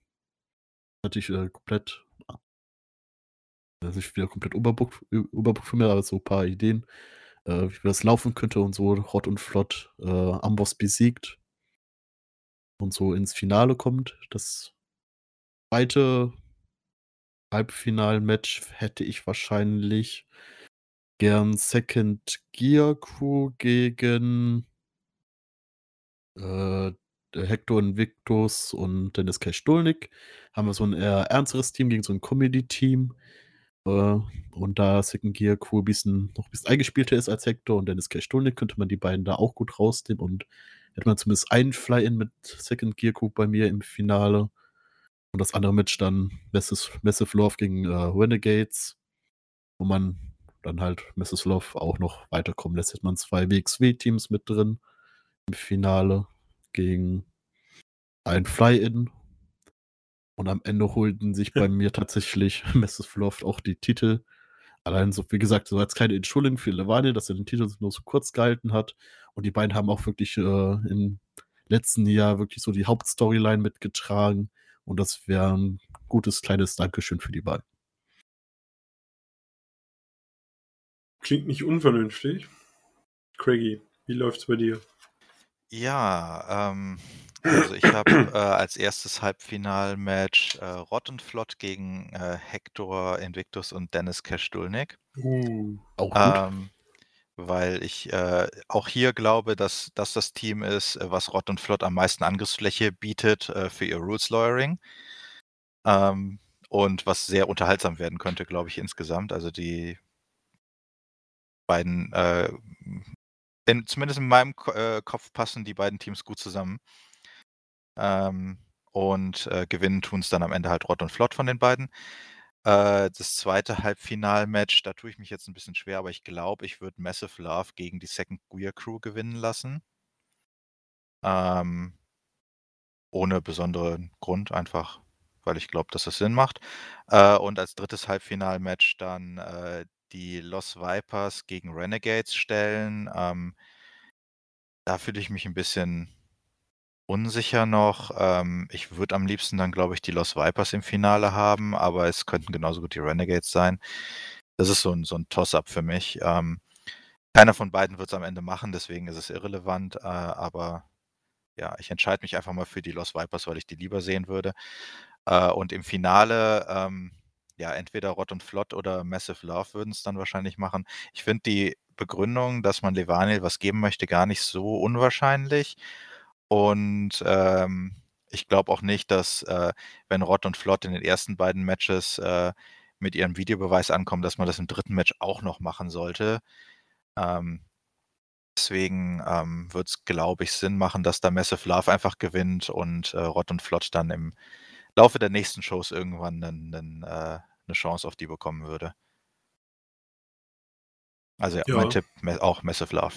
Natürlich äh, komplett. Das ist wieder komplett überbucht, überbucht für mich, aber so ein paar Ideen, äh, wie das laufen könnte und so Rott und Flott äh, Amboss besiegt und so ins Finale kommt. Das zweite Halbfinal-Match hätte ich wahrscheinlich gern Second Gear Crew gegen äh, Hector Invictus und Dennis K. Stolnik. Haben wir so ein eher ernsteres Team gegen so ein Comedy-Team. Äh, und da Second Gear ein bisschen, noch ein bisschen eingespielter ist als Hector und Dennis K. Stolnik, könnte man die beiden da auch gut rausnehmen und hätte man zumindest einen Fly-In mit Second Gear Crew bei mir im Finale. Und das andere Match dann Massive, Massive Love gegen äh, Renegades, wo man dann halt Mrs. Love auch noch weiterkommen lässt. Hätte man zwei WXW-Teams mit drin im Finale gegen ein Fly-In. Und am Ende holten sich bei mir tatsächlich [LAUGHS] Mrs. Love auch die Titel. Allein so, wie gesagt, so als kleine Entschuldigung für Levania, dass er den Titel nur so kurz gehalten hat. Und die beiden haben auch wirklich äh, im letzten Jahr wirklich so die Hauptstoryline mitgetragen. Und das wäre ein gutes kleines Dankeschön für die beiden. Klingt nicht unvernünftig. Craigie, wie läuft's bei dir? Ja, ähm, also ich habe äh, als erstes Halbfinalmatch äh, Rott und Flott gegen äh, Hector Invictus und Dennis Cash-Dulnik. Uh, Auch gut. Ähm, weil ich äh, auch hier glaube, dass das das Team ist, was Rott und Flott am meisten Angriffsfläche bietet äh, für ihr Rules Lawyering. Ähm, und was sehr unterhaltsam werden könnte, glaube ich, insgesamt. Also die beiden, äh, in, zumindest in meinem äh, Kopf passen die beiden Teams gut zusammen. Ähm, und äh, gewinnen tun es dann am Ende halt Rott und Flott von den beiden. Äh, das zweite Halbfinalmatch, da tue ich mich jetzt ein bisschen schwer, aber ich glaube, ich würde Massive Love gegen die Second Gear Crew gewinnen lassen. Ähm, ohne besonderen Grund, einfach weil ich glaube, dass das Sinn macht. Äh, und als drittes Halbfinalmatch dann äh, die Los Vipers gegen Renegades stellen. Ähm, da fühle ich mich ein bisschen unsicher noch. Ähm, ich würde am liebsten dann, glaube ich, die Los Vipers im Finale haben, aber es könnten genauso gut die Renegades sein. Das ist so ein, so ein Toss-up für mich. Ähm, keiner von beiden wird es am Ende machen, deswegen ist es irrelevant. Äh, aber ja, ich entscheide mich einfach mal für die Los Vipers, weil ich die lieber sehen würde. Äh, und im Finale, ähm, ja, entweder Rott und Flott oder Massive Love würden es dann wahrscheinlich machen. Ich finde die Begründung, dass man Levaniel was geben möchte, gar nicht so unwahrscheinlich. Und ähm, ich glaube auch nicht, dass äh, wenn Rott und Flott in den ersten beiden Matches äh, mit ihrem Videobeweis ankommen, dass man das im dritten Match auch noch machen sollte. Ähm, deswegen ähm, wird es, glaube ich, Sinn machen, dass da Massive Love einfach gewinnt und äh, Rott und Flott dann im Laufe der nächsten Shows irgendwann einen, einen, äh, eine Chance auf die bekommen würde. Also ja, ja. mein Tipp auch Massive Love.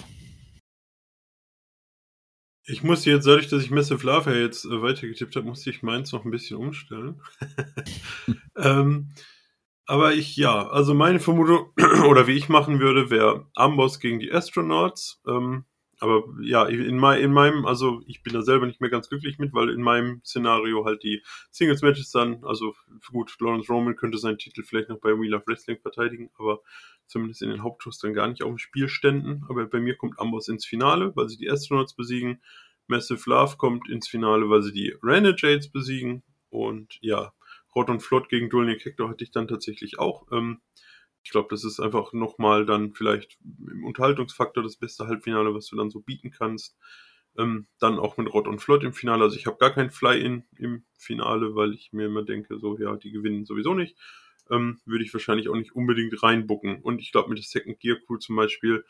Ich muss jetzt, dadurch, dass ich Massive Love ja jetzt äh, weitergetippt habe, musste ich meins noch ein bisschen umstellen. [LAUGHS] ähm, aber ich, ja, also meine Vermutung, [CLEARS THROAT] oder wie ich machen würde, wäre Amboss gegen die Astronauts. Ähm, aber ja, in, mein, in meinem, also ich bin da selber nicht mehr ganz glücklich mit, weil in meinem Szenario halt die Singles-Matches dann, also gut, Lawrence Roman könnte seinen Titel vielleicht noch bei Wheel of Wrestling verteidigen, aber zumindest in den Hauptshows dann gar nicht auf dem Spiel ständen. Aber bei mir kommt Amboss ins Finale, weil sie die Astronauts besiegen. Massive Love kommt ins Finale, weil sie die Renegades besiegen. Und ja, Rot und Flott gegen Dulnik Hector hatte ich dann tatsächlich auch. Ähm, ich glaube, das ist einfach nochmal dann vielleicht im Unterhaltungsfaktor das beste Halbfinale, was du dann so bieten kannst. Ähm, dann auch mit Rott und Flott im Finale. Also ich habe gar kein Fly-In im Finale, weil ich mir immer denke, so ja, die gewinnen sowieso nicht. Ähm, würde ich wahrscheinlich auch nicht unbedingt reinbucken. Und ich glaube, mit der Second Gear Crew zum Beispiel,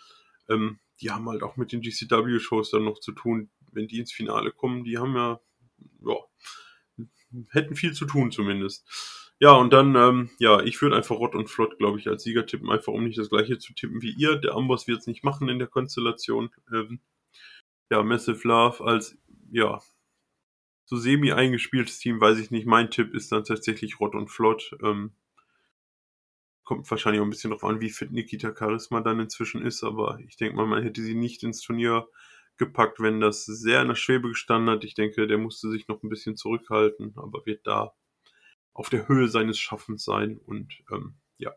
ähm, die haben halt auch mit den GCW-Shows dann noch zu tun, wenn die ins Finale kommen. Die haben ja, ja, hätten viel zu tun zumindest. Ja, und dann, ähm, ja, ich würde einfach Rott und Flott, glaube ich, als Sieger tippen, einfach um nicht das gleiche zu tippen wie ihr. Der Amboss wird es nicht machen in der Konstellation. Ähm, ja, Massive Love als, ja, so semi eingespieltes Team, weiß ich nicht. Mein Tipp ist dann tatsächlich Rott und Flott. Ähm, kommt wahrscheinlich auch ein bisschen darauf an, wie fit Nikita Charisma dann inzwischen ist, aber ich denke mal, man hätte sie nicht ins Turnier gepackt, wenn das sehr in der Schwebe gestanden hat. Ich denke, der musste sich noch ein bisschen zurückhalten, aber wird da auf der Höhe seines Schaffens sein und ähm, ja,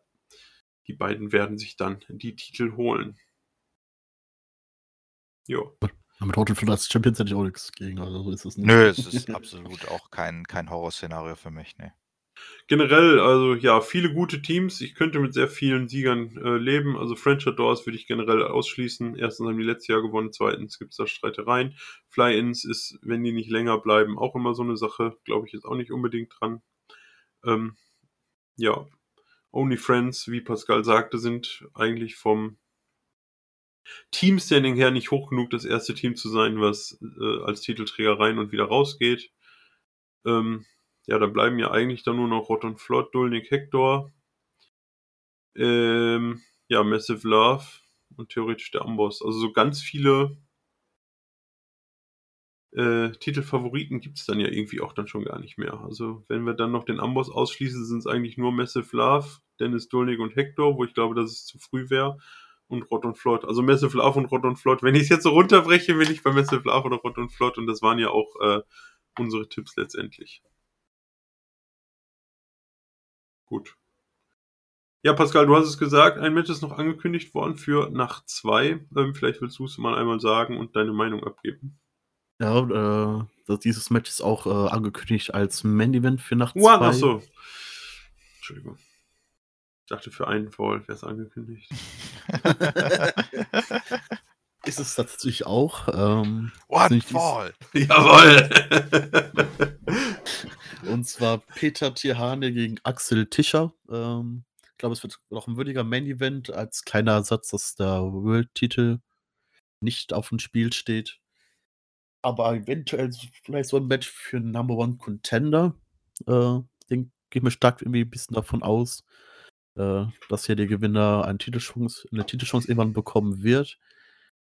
die beiden werden sich dann die Titel holen. Ja. Mit Hotel als Champions hätte ich auch nichts gegen, also so ist es nicht. Nö, es ist [LAUGHS] absolut auch kein, kein Horrorszenario für mich, ne. Generell, also ja, viele gute Teams. Ich könnte mit sehr vielen Siegern äh, leben. Also French Doors würde ich generell ausschließen. Erstens haben die letztes Jahr gewonnen, zweitens gibt es da Streitereien. Fly-Ins ist, wenn die nicht länger bleiben, auch immer so eine Sache. Glaube ich jetzt auch nicht unbedingt dran. Ähm, ja, Only Friends, wie Pascal sagte, sind eigentlich vom Teamstanding her nicht hoch genug, das erste Team zu sein, was äh, als Titelträger rein und wieder rausgeht. Ähm, ja, da bleiben ja eigentlich dann nur noch Rot und Flott, Dulnik, Hector, ähm, ja, Massive Love und theoretisch der Amboss. Also so ganz viele äh, Titelfavoriten gibt es dann ja irgendwie auch dann schon gar nicht mehr. Also wenn wir dann noch den Amboss ausschließen, sind es eigentlich nur Massive Love, Dennis Dulnik und Hector, wo ich glaube, dass es zu früh wäre. Und Rot und Flott. Also Massive Love und Rot und Flott. Wenn ich es jetzt so runterbreche, bin ich bei Massive Love oder Rot und Flott. Und das waren ja auch äh, unsere Tipps letztendlich. Gut. Ja, Pascal, du hast es gesagt, ein Match ist noch angekündigt worden für Nacht 2. Ähm, vielleicht willst du es mal einmal sagen und deine Meinung abgeben. Ja, äh, dieses Match ist auch äh, angekündigt als Main Event für Nacht 2. Wow, ach so. Entschuldigung. Ich dachte, für einen Fall wäre es angekündigt. [LAUGHS] ist es tatsächlich auch. Ähm, One Fall! [LAUGHS] [LAUGHS] Jawoll! Und zwar Peter Tierhane gegen Axel Tischer. Ähm, ich glaube, es wird noch ein würdiger Main-Event als kleiner Ersatz, dass der World-Titel nicht auf dem Spiel steht. Aber eventuell vielleicht so ein Match für einen Number One Contender. Äh, den gehe ich mir stark irgendwie ein bisschen davon aus, äh, dass hier der Gewinner eine Titelchance, eine Titelchance irgendwann bekommen wird.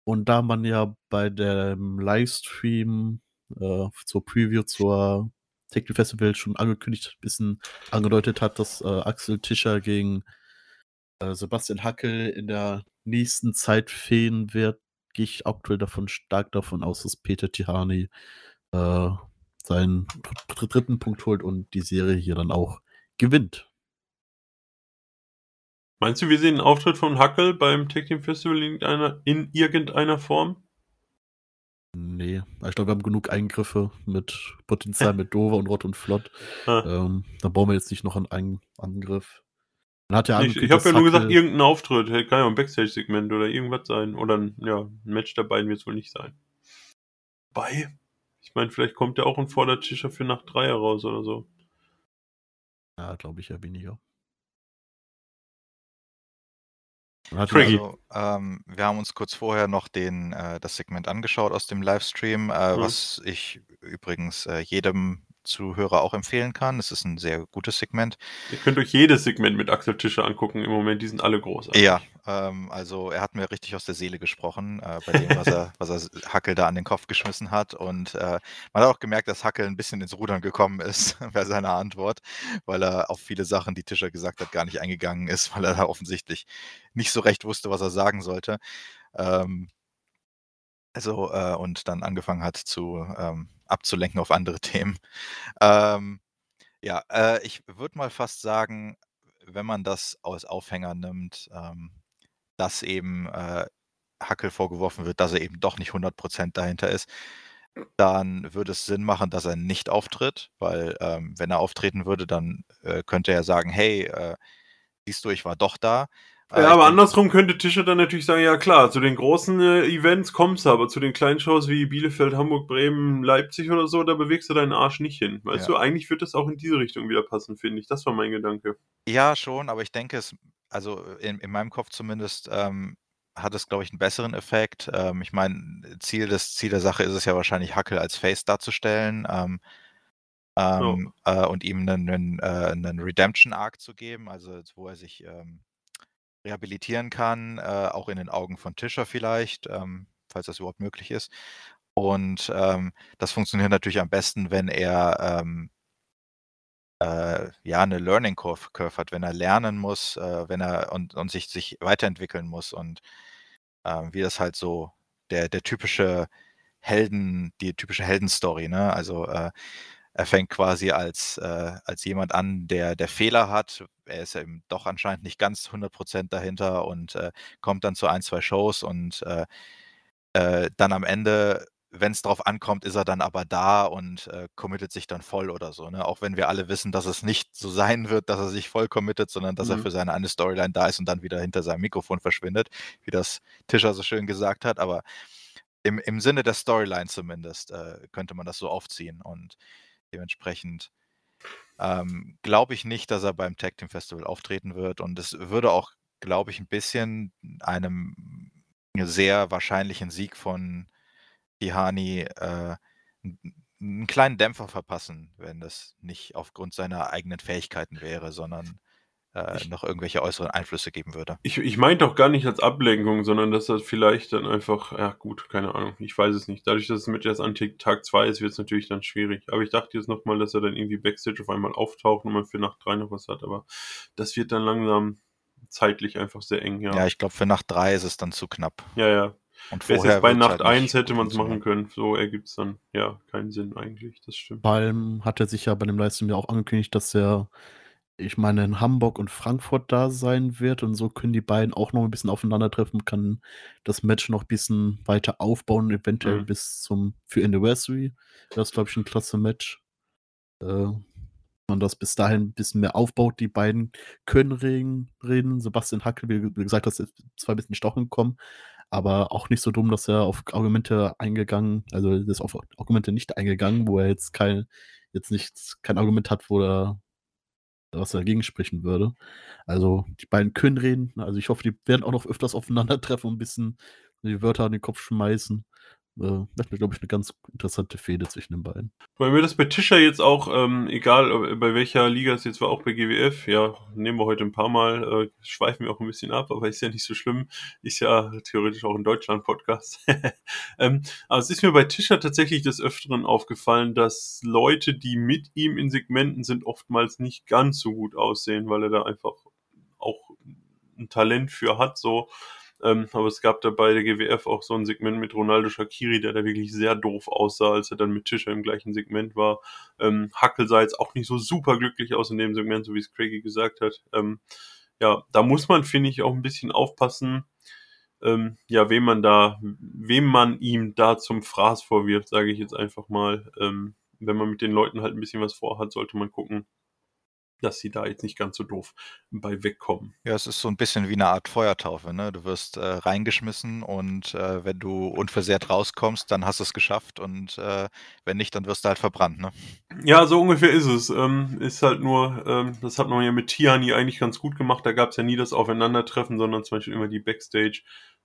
Und da man ja bei dem Livestream äh, zur Preview zur Techno Festival schon angekündigt, ein bisschen angedeutet hat, dass äh, Axel Tischer gegen äh, Sebastian Hackel in der nächsten Zeit fehlen wird, gehe ich aktuell davon stark davon aus, dass Peter Tihani äh, seinen dritten Punkt holt und die Serie hier dann auch gewinnt. Meinst du, wir sehen einen Auftritt von Hackel beim Tech Team Festival in irgendeiner, in irgendeiner Form? Nee, ich glaube, wir haben genug Eingriffe mit Potenzial [LAUGHS] mit Dover und Rott und Flott. Ah. Ähm, da brauchen wir jetzt nicht noch einen Angriff. Man hat ja ich ich habe ja nur gesagt, irgendein Auftritt. Kann ja ein Backstage-Segment oder irgendwas sein. Oder ein, ja, ein Match dabei wird es wohl nicht sein. Bei? Ich meine, vielleicht kommt ja auch ein Vordertischer für Nacht 3 heraus oder so. Ja, glaube ich ja weniger. Also, ähm, wir haben uns kurz vorher noch den, äh, das Segment angeschaut aus dem Livestream, äh, mhm. was ich übrigens äh, jedem Zuhörer auch empfehlen kann. Es ist ein sehr gutes Segment. Ihr könnt euch jedes Segment mit Axel Tischer angucken im Moment, die sind alle großartig. Ja, ähm, also er hat mir richtig aus der Seele gesprochen, äh, bei dem, was er, [LAUGHS] was er Hackel da an den Kopf geschmissen hat. Und äh, man hat auch gemerkt, dass Hackel ein bisschen ins Rudern gekommen ist [LAUGHS] bei seiner Antwort, weil er auf viele Sachen, die Tischer gesagt hat, gar nicht eingegangen ist, weil er da offensichtlich nicht so recht wusste, was er sagen sollte. Ähm, also, äh, und dann angefangen hat zu ähm, abzulenken auf andere [LAUGHS] Themen. Ähm, ja, äh, ich würde mal fast sagen, wenn man das als Aufhänger nimmt, ähm, dass eben äh, Hackel vorgeworfen wird, dass er eben doch nicht 100% dahinter ist, dann würde es Sinn machen, dass er nicht auftritt, weil ähm, wenn er auftreten würde, dann äh, könnte er sagen, hey, äh, siehst du, ich war doch da. Ja, äh, aber andersrum könnte Tischer dann natürlich sagen, ja klar, zu den großen äh, Events kommst du, aber zu den kleinen Shows wie Bielefeld, Hamburg, Bremen, Leipzig oder so, da bewegst du deinen Arsch nicht hin. Weißt ja. du, eigentlich wird das auch in diese Richtung wieder passen, finde ich. Das war mein Gedanke. Ja, schon, aber ich denke es, also in, in meinem Kopf zumindest, ähm, hat es, glaube ich, einen besseren Effekt. Ähm, ich meine, Ziel, Ziel der Sache ist es ja wahrscheinlich, Hackel als Face darzustellen. Ähm, ähm, oh. äh, und ihm einen, einen, äh, einen Redemption-Arc zu geben, also wo er sich ähm, rehabilitieren kann, äh, auch in den Augen von Tischer vielleicht, ähm, falls das überhaupt möglich ist. Und ähm, das funktioniert natürlich am besten, wenn er ähm, äh, ja eine Learning Curve, Curve, hat, wenn er lernen muss, äh, wenn er und, und sich, sich weiterentwickeln muss und ähm, wie das halt so der, der typische Helden, die typische Heldenstory, ne? Also äh, er fängt quasi als, äh, als jemand an, der, der Fehler hat. Er ist ja eben doch anscheinend nicht ganz 100% dahinter und äh, kommt dann zu ein, zwei Shows und äh, äh dann am Ende, wenn es drauf ankommt, ist er dann aber da und äh, committet sich dann voll oder so. Ne? Auch wenn wir alle wissen, dass es nicht so sein wird, dass er sich voll committet, sondern dass mhm. er für seine eine Storyline da ist und dann wieder hinter seinem Mikrofon verschwindet, wie das Tischer so schön gesagt hat. Aber im, im Sinne der Storyline zumindest äh, könnte man das so aufziehen und Dementsprechend ähm, glaube ich nicht, dass er beim Tag Team Festival auftreten wird. Und es würde auch, glaube ich, ein bisschen einem sehr wahrscheinlichen Sieg von Tihani äh, einen kleinen Dämpfer verpassen, wenn das nicht aufgrund seiner eigenen Fähigkeiten wäre, sondern äh, ich, noch irgendwelche äußeren Einflüsse geben würde. Ich, ich meinte auch gar nicht als Ablenkung, sondern dass das vielleicht dann einfach, ja gut, keine Ahnung, ich weiß es nicht. Dadurch, dass es mit erst an Tag 2 ist, wird es natürlich dann schwierig. Aber ich dachte jetzt nochmal, dass er dann irgendwie Backstage auf einmal auftaucht und man für Nacht 3 noch was hat. Aber das wird dann langsam zeitlich einfach sehr eng, ja. Ja, ich glaube, für Nacht 3 ist es dann zu knapp. Ja, ja. Und vorher bei Nacht halt 1 hätte man es machen können. So ergibt es dann ja keinen Sinn eigentlich. Das stimmt. Allem hat er sich ja bei dem Livestream ja auch angekündigt, dass er ich meine, in Hamburg und Frankfurt da sein wird und so können die beiden auch noch ein bisschen aufeinandertreffen, kann das Match noch ein bisschen weiter aufbauen, eventuell Mhm. bis zum für Anniversary. Das ist, glaube ich, ein klasse Match. Äh, man das bis dahin ein bisschen mehr aufbaut. Die beiden können reden. reden. Sebastian Hackel, wie gesagt, das ist zwar ein bisschen Stochen gekommen, aber auch nicht so dumm, dass er auf Argumente eingegangen, also ist auf Argumente nicht eingegangen, wo er jetzt kein, jetzt nicht kein Argument hat, wo er was dagegen sprechen würde. Also die beiden können reden. Also ich hoffe, die werden auch noch öfters aufeinandertreffen und ein bisschen die Wörter an den Kopf schmeißen. Äh, das wäre, glaube ich, eine ganz interessante Fehde zwischen den beiden. Weil mir das bei Tischer jetzt auch, ähm, egal bei welcher Liga es jetzt war, auch bei GWF, ja, nehmen wir heute ein paar Mal, äh, schweifen wir auch ein bisschen ab, aber ist ja nicht so schlimm, ist ja theoretisch auch ein Deutschland-Podcast. [LAUGHS] ähm, aber es ist mir bei Tischer tatsächlich des Öfteren aufgefallen, dass Leute, die mit ihm in Segmenten sind, oftmals nicht ganz so gut aussehen, weil er da einfach auch ein Talent für hat, so ähm, aber es gab da bei der GWF auch so ein Segment mit Ronaldo Shakiri, der da wirklich sehr doof aussah, als er dann mit Tischer im gleichen Segment war. Ähm, Hackel sah jetzt auch nicht so super glücklich aus in dem Segment, so wie es Craigie gesagt hat. Ähm, ja, da muss man, finde ich, auch ein bisschen aufpassen, ähm, ja, wem man da, wem man ihm da zum Fraß vorwirft, sage ich jetzt einfach mal. Ähm, wenn man mit den Leuten halt ein bisschen was vorhat, sollte man gucken, dass sie da jetzt nicht ganz so doof bei wegkommen. Ja, es ist so ein bisschen wie eine Art Feuertaufe, ne? Du wirst, äh, reingeschmissen und, äh, wenn du unversehrt rauskommst, dann hast du es geschafft und, äh, wenn nicht, dann wirst du halt verbrannt, ne? Ja, so ungefähr ist es. Ähm, ist halt nur, ähm, das hat man ja mit Tiani eigentlich ganz gut gemacht. Da gab es ja nie das Aufeinandertreffen, sondern zum Beispiel immer die Backstage,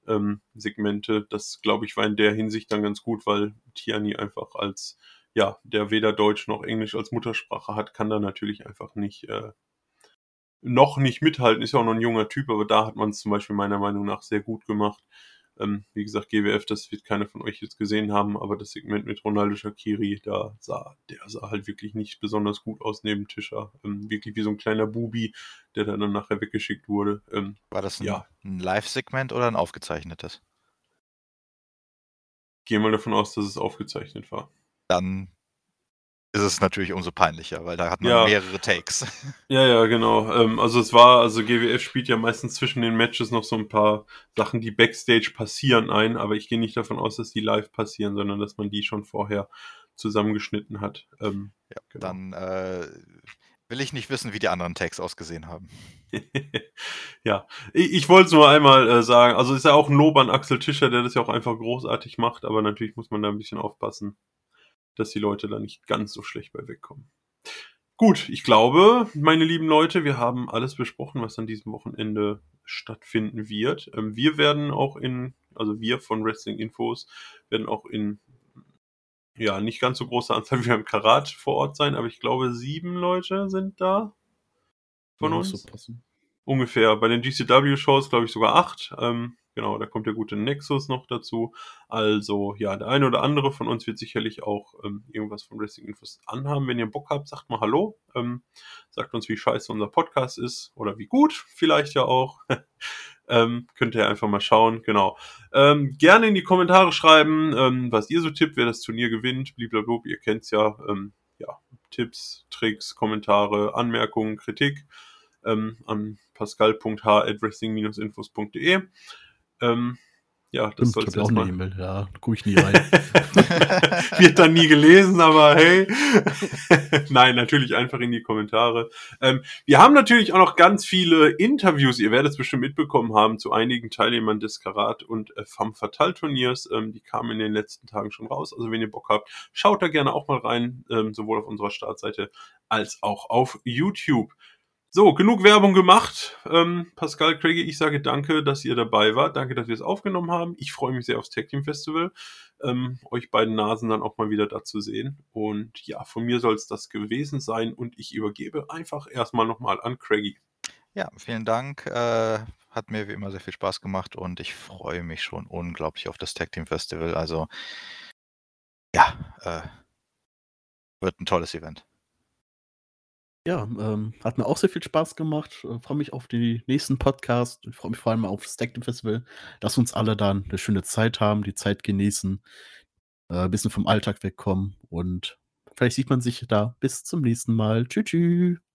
ähm, Segmente. Das, glaube ich, war in der Hinsicht dann ganz gut, weil Tiani einfach als ja, der weder Deutsch noch Englisch als Muttersprache hat, kann da natürlich einfach nicht, äh, noch nicht mithalten. Ist ja auch noch ein junger Typ, aber da hat man es zum Beispiel meiner Meinung nach sehr gut gemacht. Ähm, wie gesagt, GWF, das wird keiner von euch jetzt gesehen haben, aber das Segment mit Ronaldo Shakiri, da sah, der sah halt wirklich nicht besonders gut aus neben Tischer. Ähm, wirklich wie so ein kleiner Bubi, der dann nachher weggeschickt wurde. Ähm, War das ein, ja. ein Live-Segment oder ein aufgezeichnetes? Gehe mal davon aus, dass es aufgezeichnet war dann ist es natürlich umso peinlicher, weil da hat man ja. mehrere Takes. [LAUGHS] Ja, ja, genau. Ähm, also es war, also GWF spielt ja meistens zwischen den Matches noch so ein paar Sachen, die Backstage passieren ein, aber ich gehe nicht davon aus, dass die live passieren, sondern dass man die schon vorher zusammengeschnitten hat. Ähm, ja, genau. Dann äh, will ich nicht wissen, wie die anderen Takes ausgesehen haben. [LAUGHS] ja, ich, ich wollte es nur einmal äh, sagen. Also ist ja auch ein Lob an Axel Tischer, der das ja auch einfach großartig macht, aber natürlich muss man da ein bisschen aufpassen dass die Leute da nicht ganz so schlecht bei wegkommen. Gut, ich glaube, meine lieben Leute, wir haben alles besprochen, was an diesem Wochenende stattfinden wird. Ähm, wir werden auch in, also wir von Wrestling Infos werden auch in, ja, nicht ganz so großer Anzahl wie beim Karat vor Ort sein, aber ich glaube, sieben Leute sind da von ja, uns. So Ungefähr. Bei den GCW-Shows, glaube ich, sogar acht. Ähm, Genau, da kommt der gute Nexus noch dazu. Also, ja, der eine oder andere von uns wird sicherlich auch ähm, irgendwas von Wrestling Infos anhaben. Wenn ihr Bock habt, sagt mal Hallo. Ähm, sagt uns, wie scheiße unser Podcast ist oder wie gut, vielleicht ja auch. [LAUGHS] ähm, könnt ihr einfach mal schauen, genau. Ähm, gerne in die Kommentare schreiben, ähm, was ihr so tippt, wer das Turnier gewinnt. Blablabla, ihr kennt's ja. Ähm, ja, Tipps, Tricks, Kommentare, Anmerkungen, Kritik ähm, an pascal.h.wrestling-infos.de. Ähm, ja, das soll auch eine E-Mail, ja, gucke ich nie [LAUGHS] rein. [LAUGHS] Wird dann nie gelesen, aber hey. [LAUGHS] Nein, natürlich einfach in die Kommentare. Ähm, wir haben natürlich auch noch ganz viele Interviews, ihr werdet es bestimmt mitbekommen haben, zu einigen Teilnehmern des Karat- und äh, Femme Fatale Turniers. Ähm, die kamen in den letzten Tagen schon raus. Also wenn ihr Bock habt, schaut da gerne auch mal rein, ähm, sowohl auf unserer Startseite als auch auf YouTube. So, genug Werbung gemacht. Ähm, Pascal, Craigie, ich sage danke, dass ihr dabei wart. Danke, dass wir es aufgenommen haben. Ich freue mich sehr aufs Tag Team Festival. Ähm, euch beiden Nasen dann auch mal wieder da zu sehen. Und ja, von mir soll es das gewesen sein. Und ich übergebe einfach erstmal nochmal an Craigie. Ja, vielen Dank. Äh, hat mir wie immer sehr viel Spaß gemacht und ich freue mich schon unglaublich auf das Tag Team Festival. Also, ja, äh, wird ein tolles Event. Ja, ähm, hat mir auch sehr viel Spaß gemacht. Äh, freue mich auf die nächsten Podcasts. Ich freue mich vor allem auf das Tag Festival. Dass uns alle dann eine schöne Zeit haben, die Zeit genießen, äh, ein bisschen vom Alltag wegkommen und vielleicht sieht man sich da. Bis zum nächsten Mal. Tschüss. tschüss.